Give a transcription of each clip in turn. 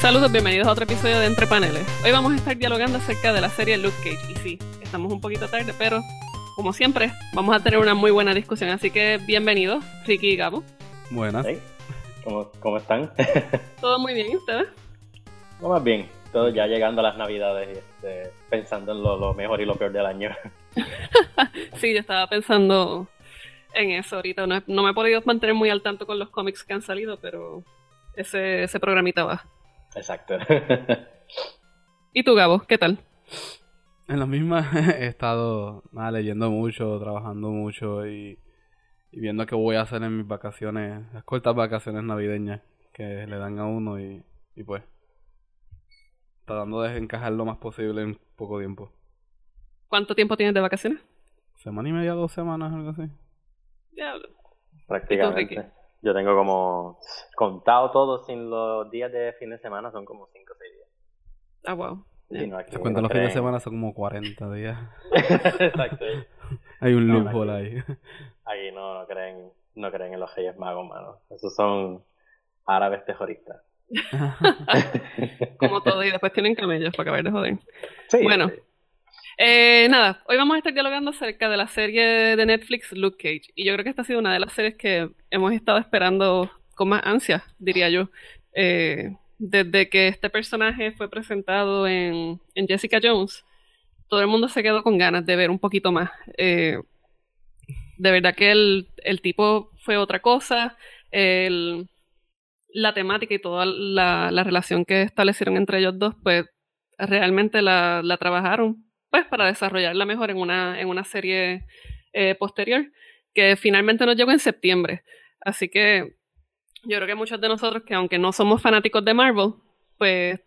Saludos, bienvenidos a otro episodio de Entre Paneles. Hoy vamos a estar dialogando acerca de la serie Luke Cage. Y sí, estamos un poquito tarde, pero como siempre, vamos a tener una muy buena discusión. Así que bienvenidos, Ricky y Gabo. Buenas. Hey, ¿Cómo, ¿Cómo están? Todo muy bien, ¿y ustedes? No, más bien, todo ya llegando a las navidades y este, pensando en lo, lo mejor y lo peor del año. sí, yo estaba pensando en eso ahorita. No, no me he podido mantener muy al tanto con los cómics que han salido, pero ese, ese programita va. Exacto. ¿Y tú, Gabo? ¿Qué tal? En la misma he estado nada, leyendo mucho, trabajando mucho y, y viendo qué voy a hacer en mis vacaciones, las cortas vacaciones navideñas que le dan a uno y, y pues tratando de encajar lo más posible en poco tiempo. ¿Cuánto tiempo tienes de vacaciones? Semana y media, dos semanas, algo así. Diablo. Prácticamente. Yo tengo como contado todo sin los días de fin de semana, son como 5 o 6 días. Ah, wow. No, aquí cuenta no los fines de semana son como 40 días. Exacto. Hay un No, loophole ahí. Aquí no, no creen, no creen en los Reyes Magos, mano. Esos son árabes terroristas. Como todo, y después tienen camellos para acabar de joder. Sí, Bueno. sí. Eh, nada, hoy vamos a estar dialogando acerca de la serie de Netflix Luke Cage. Y yo creo que esta ha sido una de las series que hemos estado esperando con más ansia, diría yo. Eh, desde que este personaje fue presentado en, Jessica Jones, todo el mundo se quedó con ganas de ver un poquito más. Eh, de verdad que el, el tipo fue otra cosa. La temática y toda la, la relación que establecieron entre ellos dos, pues realmente la, la trabajaron pues para desarrollarla mejor en una, en una serie eh, posterior que finalmente nos llegó en septiembre. Así que yo creo que muchos de nosotros que aunque no somos fanáticos de Marvel, pues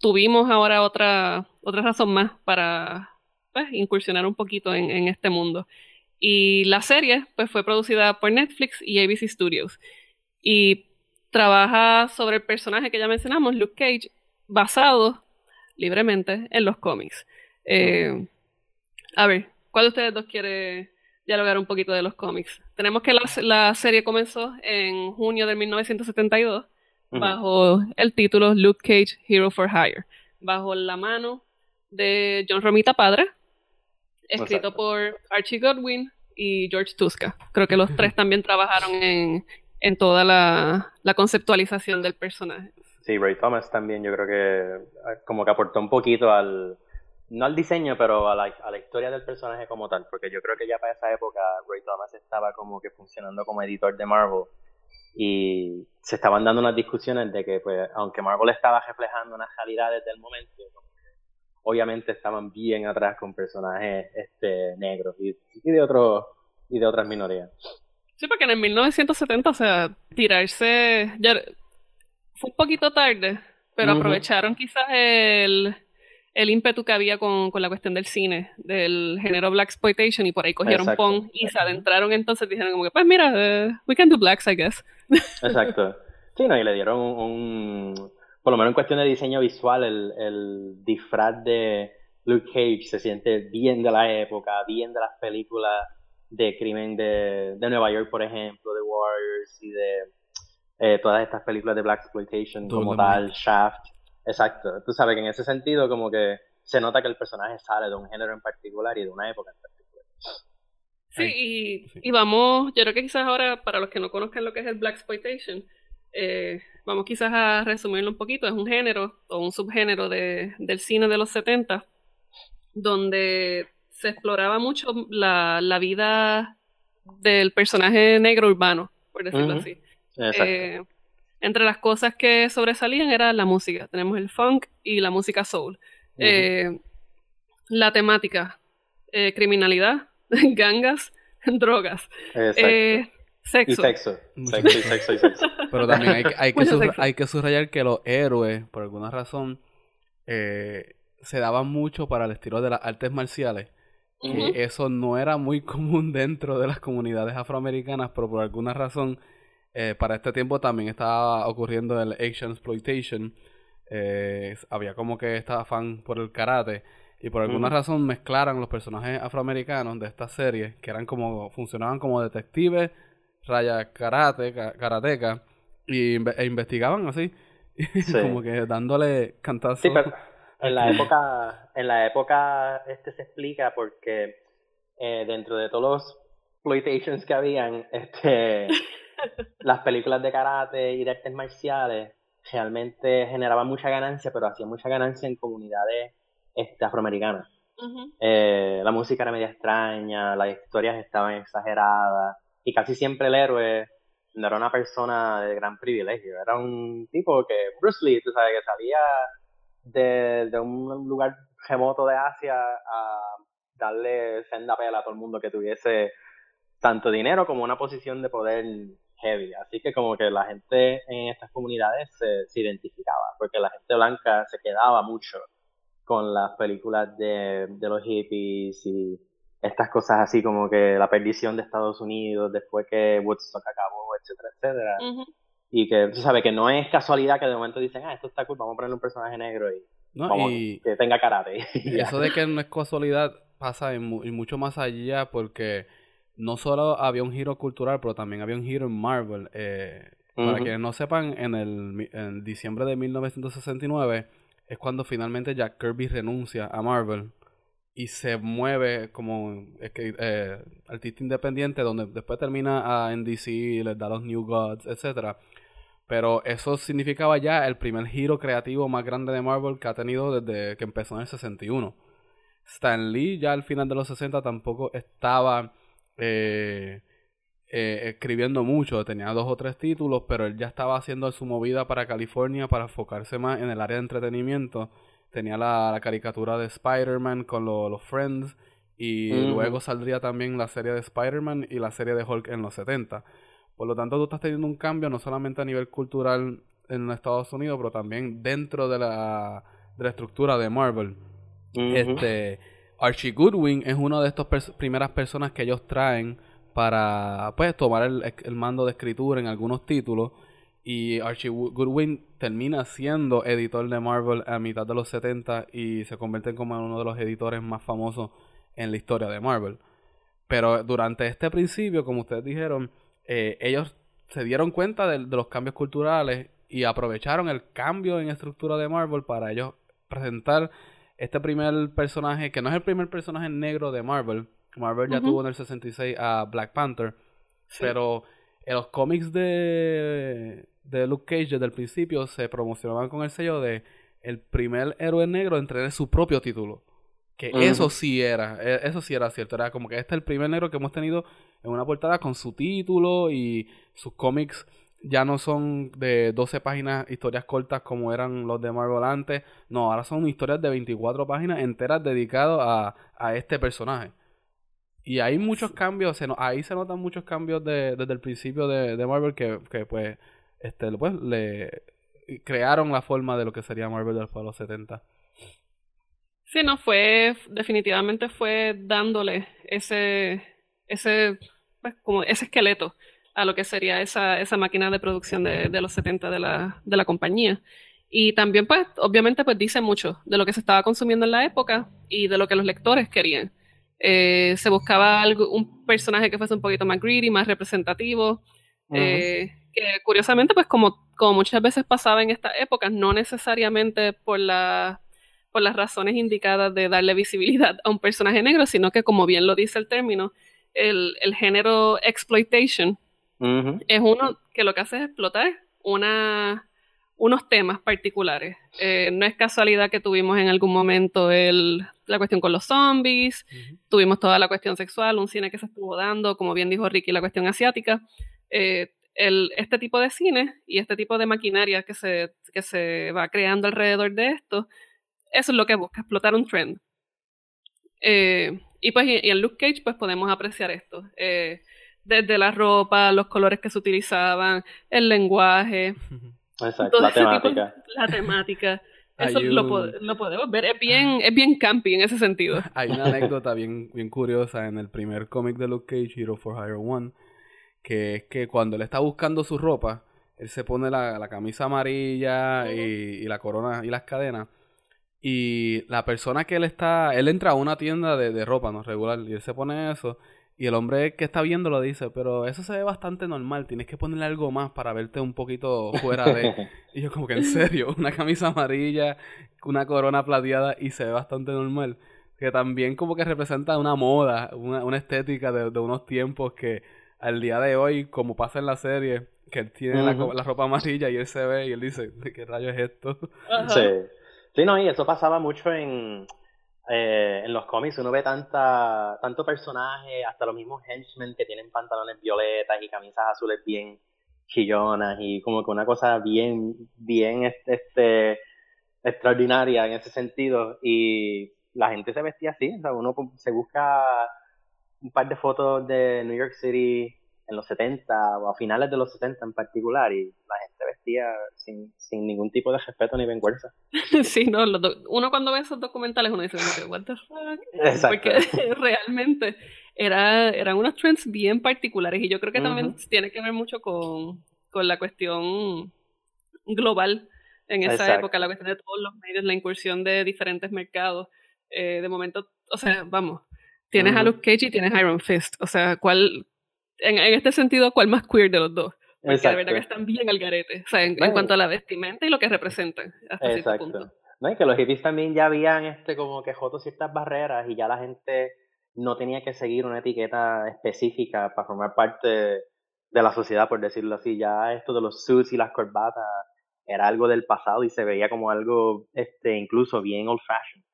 tuvimos ahora otra, otra razón más para pues, incursionar un poquito en, en este mundo. Y la serie pues fue producida por Netflix y ABC Studios. Y trabaja sobre el personaje que ya mencionamos, Luke Cage, basado libremente en los cómics. Eh, a ver, ¿cuál de ustedes dos quiere dialogar un poquito de los cómics? Tenemos que la, la serie comenzó en junio de 1972 Ujú. bajo el título Luke Cage Hero for Hire, bajo la mano de John Romita Padre, escrito Exacto. por Archie Godwin y George Tuska. Creo que los tres también trabajaron en, en toda la, la conceptualización del personaje. Sí, Ray Thomas también yo creo que ah, como que aportó un poquito al, no al diseño, pero a la, a la historia del personaje como tal, porque yo creo que ya para esa época Ray Thomas estaba como que funcionando como editor de Marvel y se estaban dando unas discusiones de que pues aunque Marvel estaba reflejando unas realidades del momento, obviamente estaban bien atrás con personajes este negros y, y de otros y de otras minorías. Sí, porque en el 1970, o sea, tirarse. Ya, fue un poquito tarde, pero aprovecharon quizás el, el ímpetu que había con, con la cuestión del cine, del género Black Exploitation, y por ahí cogieron Exacto. Pong y se adentraron entonces, dijeron como que, pues mira, eh, we can do blacks, I guess. Exacto. Sí, no, y le dieron un, un- por lo menos en cuestión de diseño visual, el, el disfraz de Luke Cage se siente bien de la época, bien de las películas de crimen de, de Nueva York, por ejemplo, de Warriors y de eh, todas estas películas de Black Exploitation como tal. Shaft. Exacto. Tú sabes que en ese sentido como que se nota que el personaje sale de un género en particular y de una época en particular. Sí, y, sí. y vamos, yo creo que quizás ahora, para los que no conozcan lo que es el Black Exploitation, eh, vamos quizás a resumirlo un poquito. Es un género o un subgénero de, del cine de los 70, donde se exploraba mucho la, la vida del personaje negro urbano, por decirlo así. Exacto. Eh, entre las cosas que sobresalían era la música. Tenemos el funk y la música soul. Eh, la temática, eh, criminalidad, gangas, drogas, Exacto. eh, y sexo. sexo. Mucho Sexo y sexo. y sexo. Pero también hay, que- hay, que sexo. hay que subrayar que los héroes, por alguna razón, eh, se daban mucho para el estilo de las artes marciales. Que Ujú. eso no era muy común dentro de las comunidades afroamericanas, pero por alguna razón, eh, para este tiempo también estaba ocurriendo el Asian Exploitation. Eh, había como que este afán por el karate. Y por alguna razón mezclaron los personajes afroamericanos de esta serie, que eran como, funcionaban como detectives, raya karate, ka- karateca, y e investigaban así. como que dándole cantazos. Sí, pero en la época, en la época este se explica porque eh, dentro de todos los exploitations que habían, este, las películas de karate y de artes marciales realmente generaban mucha ganancia, pero hacían mucha ganancia en comunidades este, afroamericanas. Eh, la música era media extraña, las historias estaban exageradas y casi siempre el héroe no era una persona de gran privilegio, era un tipo que, Bruce Lee, tú sabes, que salía de, de un lugar remoto de Asia a darle senda pela a todo el mundo que tuviese tanto dinero como una posición de poder heavy. Así que como que la gente en estas comunidades se, se identificaba, porque la gente blanca se quedaba mucho con las películas de, de los hippies y estas cosas así como que la perdición de Estados Unidos después que Woodstock acabó, etcétera, etcétera. Y que tú sabes que no es casualidad que de momento dicen, ah, esto está cool, vamos a ponerle un personaje negro y, y que tenga karate. Y eso de que no es casualidad pasa en, mucho más allá porque no solo había un giro cultural, pero también había un giro en Marvel. Eh, para quienes no sepan, en, el, en diciembre de 1969 es cuando finalmente Jack Kirby renuncia a Marvel y se mueve como eh, artista independiente, donde después termina a, en DC, les da los New Gods, etcétera. Pero eso significaba ya el primer giro creativo más grande de Marvel que ha tenido desde que empezó en el 61. Stan Lee ya al final de los 60 tampoco estaba eh, eh, escribiendo mucho, tenía dos o tres títulos, pero él ya estaba haciendo su movida para California para enfocarse más en el área de entretenimiento. Tenía la, caricatura de Spider-Man con los Friends y luego saldría también la serie de Spider-Man y la serie de Hulk en los 70. Por lo tanto, tú estás teniendo un cambio no solamente a nivel cultural en Estados Unidos, pero también dentro de la, de la estructura de Marvel. Este Archie Goodwin es una de estas primeras personas que ellos traen para pues tomar el, mando de escritura en algunos títulos y Archie Goodwin termina siendo editor de Marvel a mitad de los 70 y se convierte como uno de los editores más famosos en la historia de Marvel. Pero durante este principio, como ustedes dijeron, eh, ellos se dieron cuenta de, los cambios culturales y aprovecharon el cambio en estructura de Marvel para ellos presentar este primer personaje, que no es el primer personaje negro de Marvel, Marvel ya tuvo en el 66 a Black Panther. Pero en los cómics de, de Luke Cage desde el principio se promocionaban con el sello de el primer héroe negro en tener su propio título. Que eso sí era, e, eso sí era cierto. Era como que este es el primer negro que hemos tenido en una portada con su título y sus cómics ya no son de 12 páginas, historias cortas como eran los de Marvel antes. No, ahora son historias de 24 páginas enteras dedicadas a, a este personaje. Y hay muchos cambios, se ahí se notan muchos cambios de, desde el principio de, de Marvel que, que, pues, este, pues, le crearon la forma de lo que sería Marvel de los 70. Sí, no, fue, definitivamente fue dándole ese, ese, pues, como ese esqueleto a lo que sería esa, esa máquina de producción de, de los 70 de la, de la compañía. Y también, pues, obviamente, pues dice mucho de lo que se estaba consumiendo en la época y de lo que los lectores querían. Eh, se buscaba algo, un personaje que fuese un poquito más greedy, más representativo, eh, que curiosamente, pues como, como muchas veces pasaba en esta época, no necesariamente por, la, por las razones indicadas de darle visibilidad a un personaje negro, sino que como bien lo dice el término, el, el género exploitation es uno que lo que hace es explotar una, unos temas particulares. Eh, no es casualidad que tuvimos en algún momento el, la cuestión con los zombies, tuvimos toda la cuestión sexual, un cine que se estuvo dando, como bien dijo Ricky, la cuestión asiática. Eh, el, este tipo de cine y este tipo de maquinaria que se, que se va creando alrededor de esto, eso es lo que busca, explotar un trend. Eh, y pues y, en Luke Cage pues podemos apreciar esto. Desde la ropa, los colores que se utilizaban, el lenguaje. Exacto, la temática. la temática. Eso lo, podemos ver. Es bien, es bien campy en ese sentido. Hay una anécdota bien, bien curiosa en el primer cómic de Luke Cage, Hero for Hire One, que es que cuando él está buscando su ropa, él se pone la, camisa amarilla y, la corona y las cadenas. Y la persona que él está, él entra a una tienda de, de ropa, ¿no? Regular, y él se pone eso. Y el hombre que está viendo lo dice, pero eso se ve bastante normal, tienes que ponerle algo más para verte un poquito fuera de... y yo como que en serio, una camisa amarilla, una corona plateada y se ve bastante normal. Que también como que representa una moda, una, una estética de, de unos tiempos que al día de hoy, como pasa en la serie, que él tiene la, la, ropa amarilla y él se ve y él dice, ¿de qué rayo es esto? Sí. Sí, no, y eso pasaba mucho en, eh, en los cómics. Uno ve tanta, tanto personaje, hasta los mismos henchmen que tienen pantalones violetas y camisas azules bien chillonas y como que una cosa bien, bien este, extraordinaria en ese sentido. Y la gente se vestía así, o uno se busca un par de fotos de New York City en los 70 o a finales de los 70 en particular y la gente vestía sin, sin ningún tipo de respeto ni vergüenza. sí, no, uno cuando ve esos documentales uno dice, what the fuck? Exacto. Porque realmente era, eran unos trends bien particulares y yo creo que también tiene que ver mucho con, con la cuestión global en esa época, la cuestión de todos los medios, la incursión de diferentes mercados. Eh, de momento, o sea, vamos, tienes a Luke Cage y tienes Iron Fist. O sea, ¿cuál, en, este sentido, ¿cuál más queer de los dos? Porque Exacto. de verdad que están bien al garete, o sea, en, cuanto a la vestimenta y lo que representan. Hasta Exacto. Punto. No, y que los hippies también ya habían este como que jotos ciertas barreras y ya la gente no tenía que seguir una etiqueta específica para formar parte de la sociedad, por decirlo así. Ya esto de los suits y las corbatas era algo del pasado y se veía como algo este incluso bien old fashioned.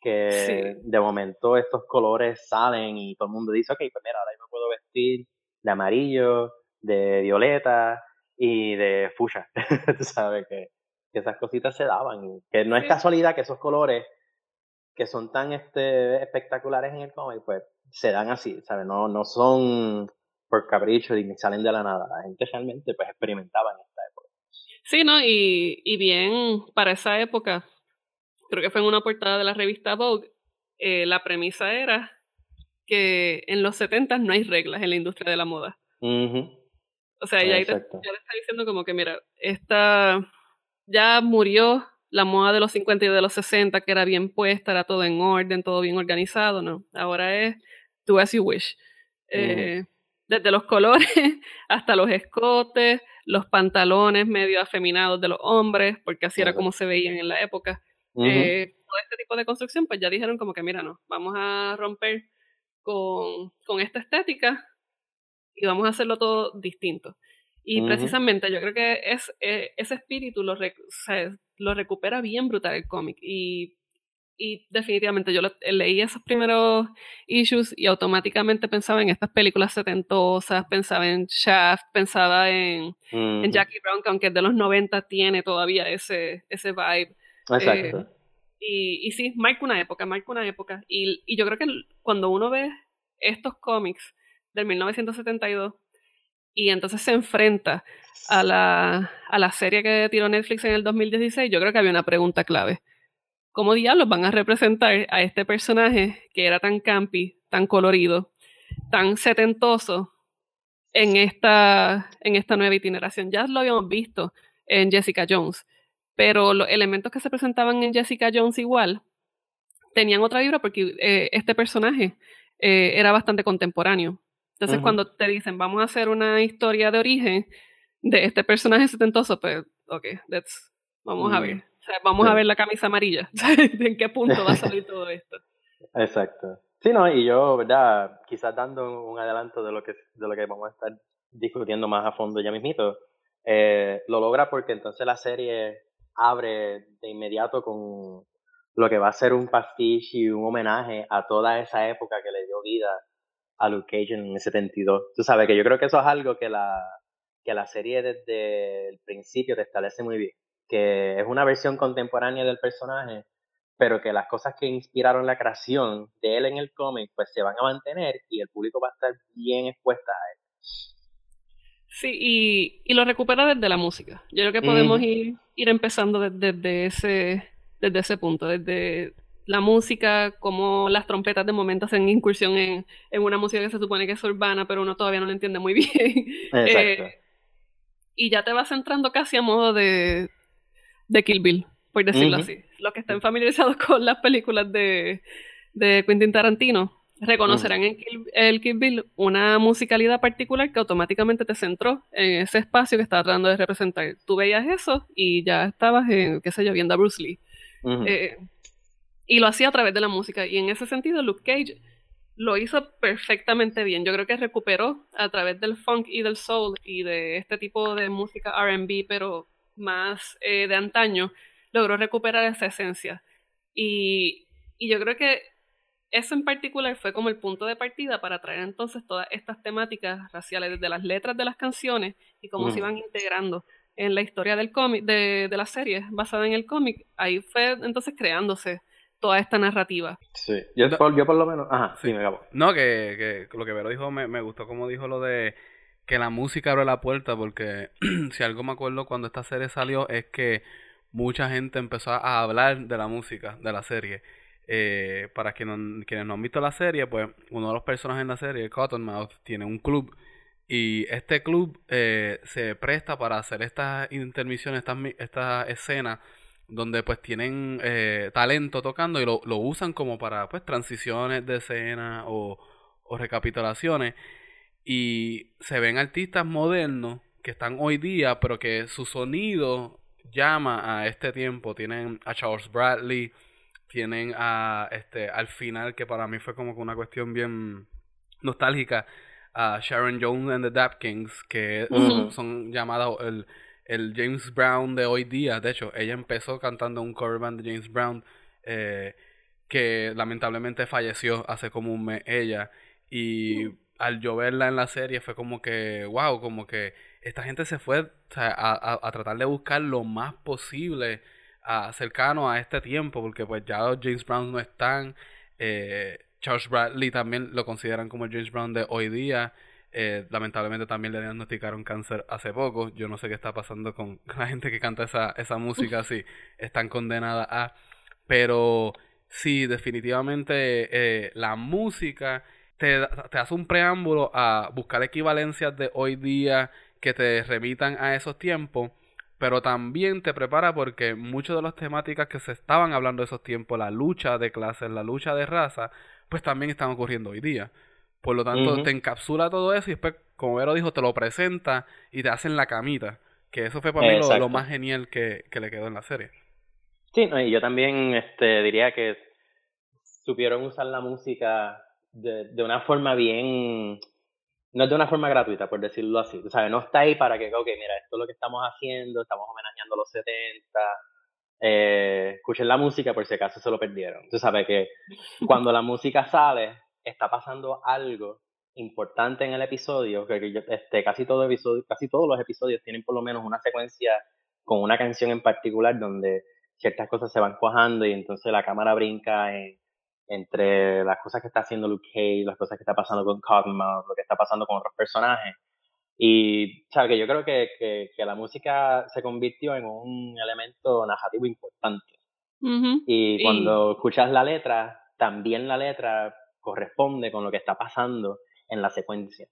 Que de momento estos colores salen y todo el mundo dice, ok, pues mira, ahora yo me puedo vestir de amarillo, de violeta y de fuchsia. Tú sabes que, esas cositas se daban. Que no es casualidad que esos colores que son tan este, espectaculares en el cómic, pues se dan así, ¿sabes? No, no son por capricho y salen de la nada. La gente realmente pues experimentaba en esta época. Sí, ¿no? Y, y bien, para esa época, creo que fue en una portada de la revista Vogue, eh, la premisa era que en los 70 no hay reglas en la industria de la moda. O sea, ya, te, ya le está diciendo como que, mira, esta ya murió la moda de los 50 y de los 60, que era bien puesta, era todo en orden, todo bien organizado, ¿no? Ahora es do as you wish. Eh, desde los colores hasta los escotes, los pantalones medio afeminados de los hombres, porque así era como se veían en la época. eh, todo este tipo de construcción, pues ya dijeron como que, mira, no, vamos a romper con, con esta estética y vamos a hacerlo todo distinto. Y precisamente yo creo que es, eh, ese espíritu lo, lo recupera bien brutal el cómic. Y, y definitivamente yo leí esos primeros issues y automáticamente pensaba en estas películas setentosas, pensaba en Shaft, pensaba en, en Jackie Brown, que aunque es de los 90 tiene todavía ese, ese vibe. Exacto. Eh, y, y sí, marca una época, marca una época. Y, y yo creo que cuando uno ve estos cómics del 1972 y entonces se enfrenta a la, a la serie que tiró Netflix en el 2016, yo creo que había una pregunta clave. ¿Cómo diablos van a representar a este personaje que era tan campi, tan colorido, tan setentoso en esta, en esta nueva itineración? Ya lo habíamos visto en Jessica Jones, pero los elementos que se presentaban en Jessica Jones igual tenían otra vibra porque eh, este personaje eh, era bastante contemporáneo. Entonces, cuando te dicen, vamos a hacer una historia de origen de este personaje setentoso, pues, ok, let's, vamos a ver. O sea, vamos a ver la camisa amarilla. ¿En qué punto va a salir todo esto? Exacto. Sí, no, y yo, ¿verdad? Quizás dando un adelanto de lo que, de lo que vamos a estar discutiendo más a fondo ya mismito, eh, lo logra porque entonces la serie abre de inmediato con lo que va a ser un pastiche y un homenaje a toda esa época que le dio vida a Luke Cage en el 72. Tú sabes que yo creo que eso es algo que la, que la serie desde el principio te establece muy bien, que es una versión contemporánea del personaje, pero que las cosas que inspiraron la creación de él en el cómic pues se van a mantener y el público va a estar bien expuesta a él. Sí, y, y lo recupera desde la música. Yo creo que podemos ir, ir empezando desde, ese, desde ese punto, desde la música, como las trompetas de momento hacen incursión en, en, una música que se supone que es urbana, pero uno todavía no lo entiende muy bien. Exacto. Eh, y ya te vas entrando casi a modo de, de Kill Bill, por decirlo así. Los que estén familiarizados con las películas de, de Quentin Tarantino reconocerán en el Kill Bill una musicalidad particular que automáticamente te centró en ese espacio que estaba tratando de representar. Tú veías eso y ya estabas, en, qué sé yo, viendo a Bruce Lee. Eh, y lo hacía a través de la música. Y en ese sentido, Luke Cage lo hizo perfectamente bien. Yo creo que recuperó a través del funk y del soul y de este tipo de música RB, pero más eh, de antaño, logró recuperar esa esencia. Y, y yo creo que eso en particular fue como el punto de partida para traer entonces todas estas temáticas raciales, desde las letras de las canciones y cómo se iban integrando en la historia del cómic, de, de la serie basada en el cómic. Ahí fue entonces creándose toda esta narrativa. Sí, yo, por, yo por lo menos... Ajá, sí, me acabo. No, que, que, lo que Vero dijo me, me gustó como dijo lo de que la música abre la puerta porque si algo me acuerdo cuando esta serie salió es que mucha gente empezó a hablar de la música de la serie eh, para quienes, quienes no han visto la serie, pues uno de los personajes en la serie, Cottonmouth, tiene un club y este club eh, se presta para hacer estas intermisiones, estas, estas escenas donde pues tienen eh, talento tocando y lo, lo, usan como para pues transiciones de escena o, o recapitulaciones. Y se ven artistas modernos que están hoy día pero que su sonido llama a este tiempo. Tienen a Charles Bradley tienen a este al final que para mí fue como que una cuestión bien nostálgica a Sharon Jones and the Dap Kings que son llamados el, el, James Brown de hoy día de hecho ella empezó cantando un cover band de James Brown eh, que lamentablemente falleció hace como un mes ella y al yo verla en la serie fue como que wow como que esta gente se fue a, a tratar de buscar lo más posible cercano a este tiempo, porque pues ya los James Brown no están. Eh, Charles Bradley también lo consideran como el James Brown de hoy día. Eh, lamentablemente también le diagnosticaron cáncer hace poco. Yo no sé qué está pasando con la gente que canta esa, esa música así. Están condenadas a... Pero sí, definitivamente eh, la música te, te hace un preámbulo a buscar equivalencias de hoy día que te remitan a esos tiempos pero también te prepara porque muchas de las temáticas que se estaban hablando esos tiempos, la lucha de clases, la lucha de raza, pues también están ocurriendo hoy día. Por lo tanto, te encapsula todo eso y después, como Vero dijo, te lo presenta y te hacen la camita. Que eso fue para mí lo, más genial que, que, le quedó en la serie. Sí, y yo también este, diría que supieron usar la música de, de una forma bien no es de una forma gratuita, por decirlo así. O sea, no está ahí para que, ok, mira, esto es lo que estamos haciendo, estamos homenajeando los 70, eh, escuchen la música por si acaso se lo perdieron. Tú sabes que cuando la música sale, está pasando algo importante en el episodio, que este, casi, todo episodio, casi todos los episodios tienen por lo menos una secuencia con una canción en particular donde ciertas cosas se van cuajando y entonces la cámara brinca en, entre las cosas que está haciendo Luke Cage, las cosas que está pasando con Cottonmouth, lo que está pasando con otros personajes. Y, que yo creo que, que, la música se convirtió en un elemento narrativo importante. Y cuando escuchas la letra, también la letra corresponde con lo que está pasando en la secuencia.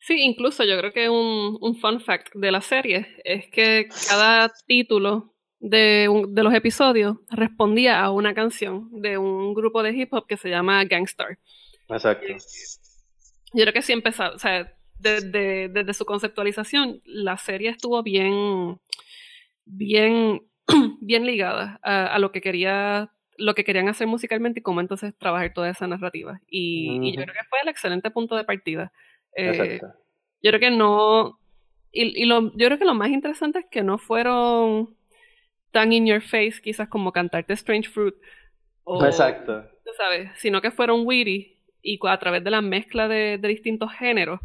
Sí, incluso yo creo que un, un fun fact de la serie es que cada título de, de, los episodios respondía a una canción de un grupo de hip hop que se llama Gangstar. Exacto. Yo creo que sí empezó, o sea, desde, desde su conceptualización, la serie estuvo bien, bien, bien ligada a, lo que quería lo que querían hacer musicalmente y cómo entonces trabajar toda esa narrativa. Y, yo creo que fue el excelente punto de partida. Eh, yo creo que no. Y, y lo, yo creo que lo más interesante es que no fueron tan in your face, quizás como cantarte Strange Fruit. O, Exacto. Tú sabes, sino que fueron witty y a través de la mezcla de, distintos géneros,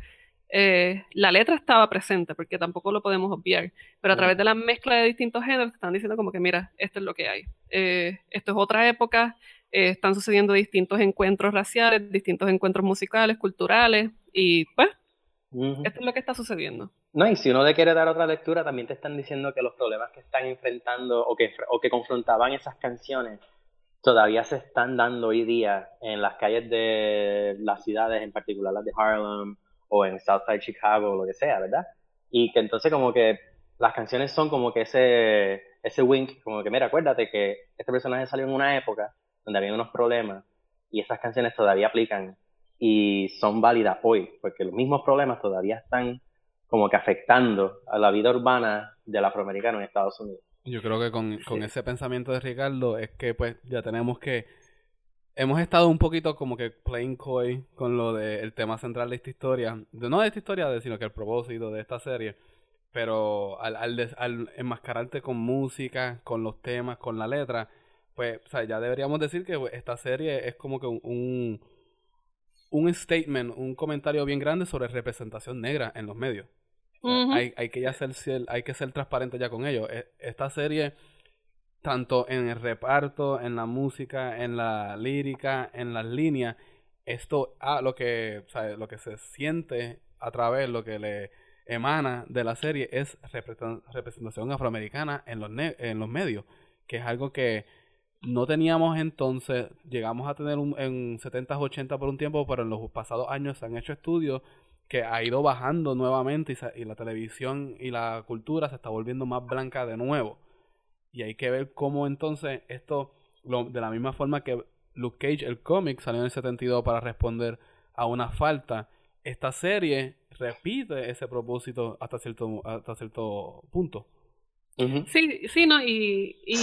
eh, la letra estaba presente, porque tampoco lo podemos obviar, pero a través de la mezcla de distintos géneros están diciendo como que, mira, esto es lo que hay. Eh, esto es otra época, eh, están sucediendo distintos encuentros raciales, distintos encuentros musicales, culturales, y pues, esto es lo que está sucediendo. No, y si uno le quiere dar otra lectura, también te están diciendo que los problemas que están enfrentando o que, o que confrontaban esas canciones todavía se están dando hoy día en las calles de las ciudades, en particular las de Harlem o en Southside Chicago o lo que sea, ¿verdad? Y que entonces como que las canciones son como que ese, ese wink, como que mira, acuérdate que este personaje salió en una época donde había unos problemas y esas canciones todavía aplican y son válidas hoy, porque los mismos problemas todavía están como que afectando a la vida urbana del afroamericano en Estados Unidos. Yo creo que con, con ese pensamiento de Ricardo es que pues ya tenemos que hemos estado un poquito como que playing coy con lo del tema central de esta historia, no de esta historia, sino que el propósito de esta serie, pero al, al, al enmascararte con música, con los temas, con la letra, pues o sea, ya deberíamos decir que pues, esta serie es como que un, un, statement, un comentario bien grande sobre representación negra en los medios. hay, hay, que ya ser, hay que ser transparente ya con ello. E, esta serie tanto en el reparto, en la música, en la lírica, en las líneas, esto ah, lo que lo que se siente a través lo que le emana de la serie es representación afroamericana en los en los medios, que es algo que no teníamos entonces, llegamos a tener un, en 70s, 80 por un tiempo, pero en los pasados años se han hecho estudios que ha ido bajando nuevamente y, y la televisión y la cultura se está volviendo más blanca de nuevo. Y hay que ver cómo entonces esto, de la misma forma que Luke Cage, el cómic, salió en el 72 para responder a una falta, esta serie repite ese propósito hasta cierto, hasta cierto punto. Sí, sí, no, y, y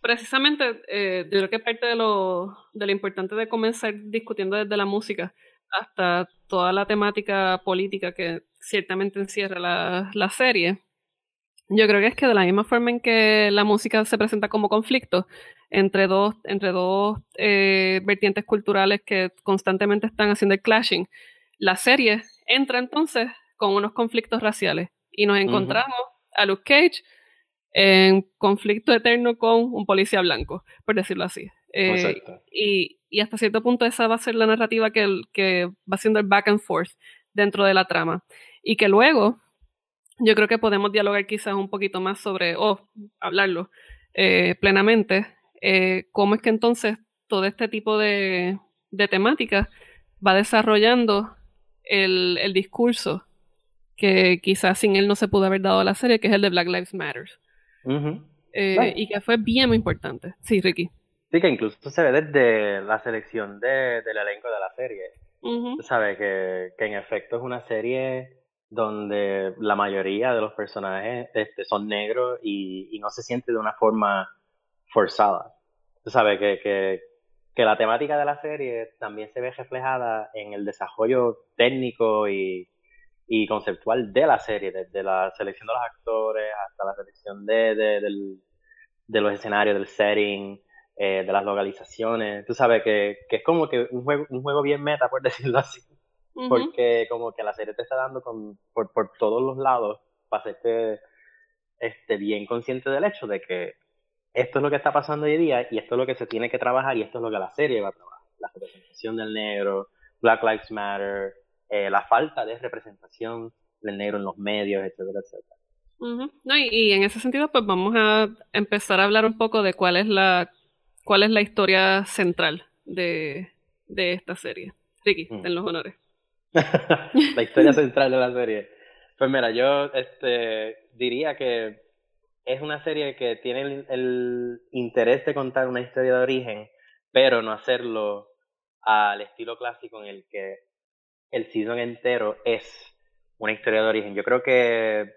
precisamente eh, yo creo que parte de lo, de lo importante de comenzar discutiendo desde la música hasta toda la temática política que ciertamente encierra la, la serie, yo creo que es que de la misma forma en que la música se presenta como conflicto entre dos, entre dos eh, vertientes culturales que constantemente están haciendo el clashing, la serie entra entonces con unos conflictos raciales y nos encontramos a Luke Cage en conflicto eterno con un policía blanco, por decirlo así. Eh, y, y, hasta cierto punto esa va a ser la narrativa que, que va siendo el back and forth dentro de la trama. Y que luego yo creo que podemos dialogar quizás un poquito más sobre, o hablarlo eh, plenamente, eh, cómo es que entonces todo este tipo de, de temáticas va desarrollando el, el, discurso que quizás sin él no se pudo haber dado a la serie, que es el de Black Lives Matter. Eh, y que fue bien muy importante. Sí, Ricky. Sí, que incluso se ve desde la selección de, del elenco de la serie. Sabes que, que en efecto es una serie donde la mayoría de los personajes este, son negros y, no se siente de una forma forzada. Tú sabes que, que, que, la temática de la serie también se ve reflejada en el desarrollo técnico y, y conceptual de la serie, desde la selección de los actores hasta la selección de, de, del, de los escenarios, del setting, eh, de las localizaciones. Tú sabes que, que es como que un juego, un juego bien meta, por decirlo así porque como que la serie te está dando con, por, por todos los lados para hacerte este, bien consciente del hecho de que esto es lo que está pasando hoy día y esto es lo que se tiene que trabajar y esto es lo que la serie va a trabajar. La representación del negro, Black Lives Matter, eh, la falta de representación del negro en los medios, etcétera, etcétera. no, y, y, en ese sentido, pues vamos a empezar a hablar un poco de cuál es la, cuál es la historia central de, de esta serie. Ricky, mm. en los honores. la historia central de la serie. Pues mira, yo este, diría que es una serie que tiene el, interés de contar una historia de origen, pero no hacerlo al estilo clásico en el que el season entero es una historia de origen. Yo creo que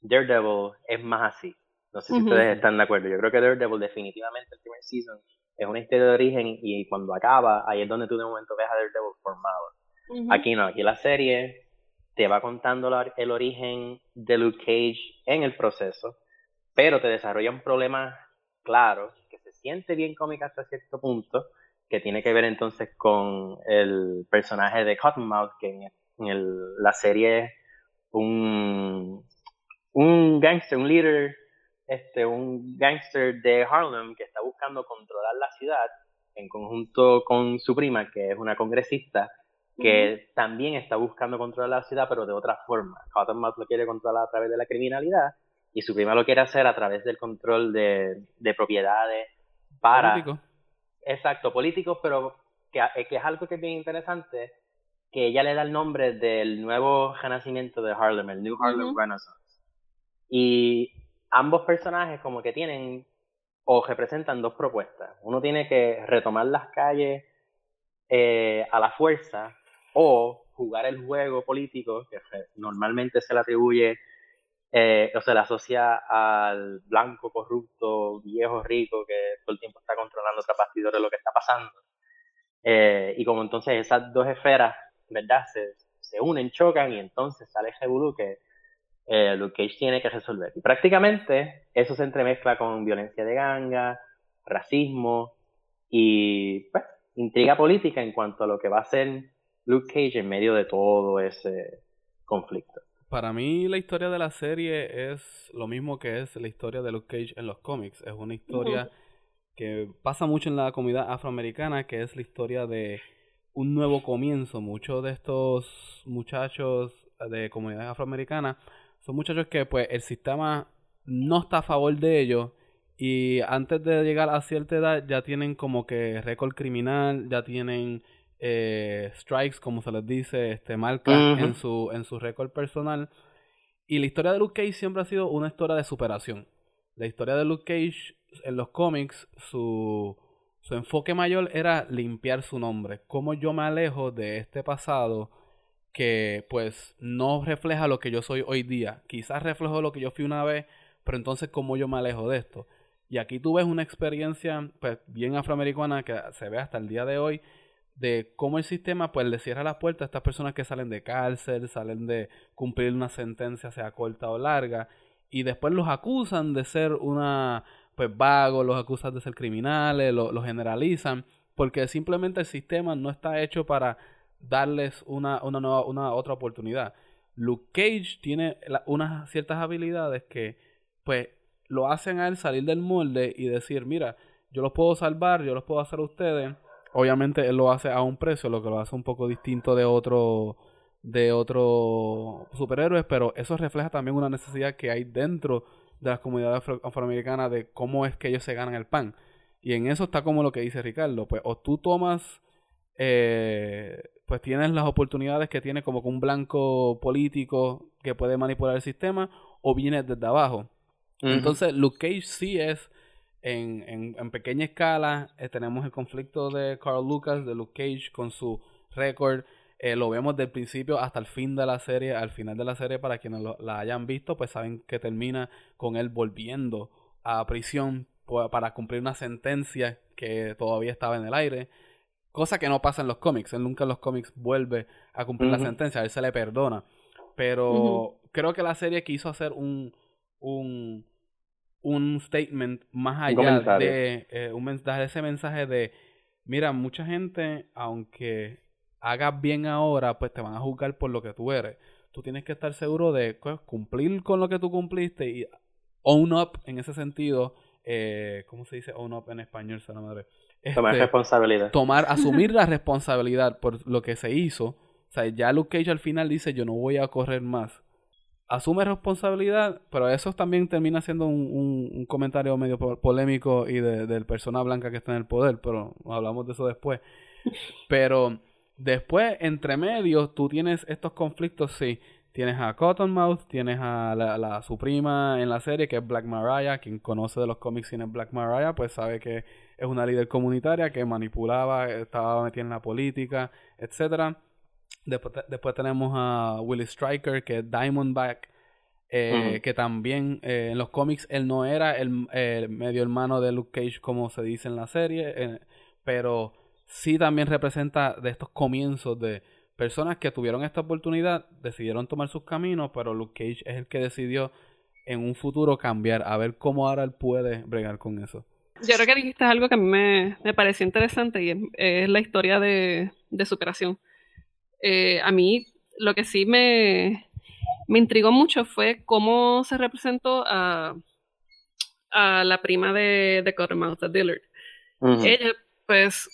Daredevil es más así. No sé si ustedes están de acuerdo. Yo creo que Daredevil definitivamente el primer season es una historia de origen y cuando acaba, ahí es donde tú de momento ves a Daredevil formado. Aquí no, aquí la serie te va contando el origen de Luke Cage en el proceso, pero te desarrolla un problema claro, que se siente bien cómica hasta cierto punto, que tiene que ver entonces con el personaje de Cottonmouth, que en, la serie es un, un gangster, un líder, este, un gangster de Harlem que está buscando controlar la ciudad en conjunto con su prima, que es una congresista, que también está buscando controlar la ciudad, pero de otra forma. Cottonmouth lo quiere controlar a través de la criminalidad y su prima lo quiere hacer a través del control de, de propiedades para... Políticos. Exacto, políticos, pero que, eh, que, es algo que es bien interesante, que ella le da el nombre del nuevo renacimiento de Harlem, el New Harlem Renaissance. Y ambos personajes como que tienen o representan dos propuestas. Uno tiene que retomar las calles eh, a la fuerza o jugar el juego político que normalmente se le atribuye eh, o se le asocia al blanco corrupto, viejo rico que todo el tiempo está controlando partidores de lo que está pasando. Eh, y como entonces esas dos esferas, ¿verdad? Se, unen, chocan y entonces sale Jebulu que eh, Luke Cage tiene que resolver. Y prácticamente eso se entremezcla con violencia de ganga, racismo y pues, intriga política en cuanto a lo que va a ser Luke Cage en medio de todo ese conflicto. Para mí la historia de la serie es lo mismo que es la historia de Luke Cage en los cómics. Es una historia que pasa mucho en la comunidad afroamericana, que es la historia de un nuevo comienzo. Muchos de estos muchachos de comunidad afroamericana son muchachos que pues el sistema no está a favor de ellos y antes de llegar a cierta edad ya tienen como que récord criminal, ya tienen eh, strikes, como se les dice, este, marcas en su, en su récord personal. Y la historia de Luke Cage siempre ha sido una historia de superación. La historia de Luke Cage en los cómics, su, su enfoque mayor era limpiar su nombre. Cómo yo me alejo de este pasado que pues no refleja lo que yo soy hoy día. Quizás reflejo lo que yo fui una vez, pero entonces cómo yo me alejo de esto. Y aquí tú ves una experiencia pues bien afroamericana que se ve hasta el día de hoy de cómo el sistema pues le cierra las puertas a estas personas que salen de cárcel, salen de cumplir una sentencia sea corta o larga y después los acusan de ser una pues vagos, los acusan de ser criminales, los generalizan porque simplemente el sistema no está hecho para darles una, una, nueva, una otra oportunidad. Luke Cage tiene unas ciertas habilidades que pues lo hacen a él salir del molde y decir, mira, yo los puedo salvar, yo los puedo hacer a ustedes obviamente él lo hace a un precio, lo que lo hace un poco distinto de otro de otros superhéroes, pero eso refleja también una necesidad que hay dentro de las comunidades afroamericanas de cómo es que ellos se ganan el pan. Y en eso está como lo que dice Ricardo, pues o tú tomas, eh, pues tienes las oportunidades que tiene como un blanco político que puede manipular el sistema, o vienes desde abajo. Entonces Luke Cage sí es en, en, pequeña escala eh, tenemos el conflicto de Carl Lucas, de Luke Cage, con su récord. Eh, lo vemos del principio hasta el fin de la serie. Al final de la serie, para quienes la hayan visto, pues saben que termina con él volviendo a prisión para cumplir una sentencia que todavía estaba en el aire. Cosa que no pasa en los cómics. Él nunca en los cómics vuelve a cumplir la sentencia. A él se le perdona. Pero creo que la serie quiso hacer un, un un statement más allá de eh, un mensaje, ese mensaje de, mira, mucha gente, aunque hagas bien ahora, pues te van a juzgar por lo que tú eres. Tú tienes que estar seguro de pues, cumplir con lo que tú cumpliste y own up en ese sentido. Eh, ¿Cómo se dice own up en español, madre? tomar este, responsabilidad. Tomar, asumir la responsabilidad por lo que se hizo. O sea, ya Luke Cage al final dice, yo no voy a correr más asume responsabilidad, pero eso también termina siendo un, un, comentario medio polémico y de, del persona blanca que está en el poder, pero hablamos de eso después. Pero después, entre medios, tú tienes estos conflictos, sí. Tienes a Cottonmouth, tienes a la, su prima en la serie, que es Black Mariah. Quien conoce de los cómics es Black Mariah, pues sabe que es una líder comunitaria que manipulaba, estaba metida en la política, etcétera Después, tenemos a Willie Striker, que es Diamondback, eh, que también eh, en los cómics él no era el, medio hermano de Luke Cage como se dice en la serie, eh, pero sí también representa de estos comienzos de personas que tuvieron esta oportunidad, decidieron tomar sus caminos, pero Luke Cage es el que decidió en un futuro cambiar, a ver cómo ahora él puede bregar con eso. Yo creo que dijiste algo que a mí me, me pareció interesante y es, la historia de, de superación eh, a mí lo que sí me, me intrigó mucho fue cómo se representó a, a la prima de, de Cottermouth, a Dillard. Ella, pues,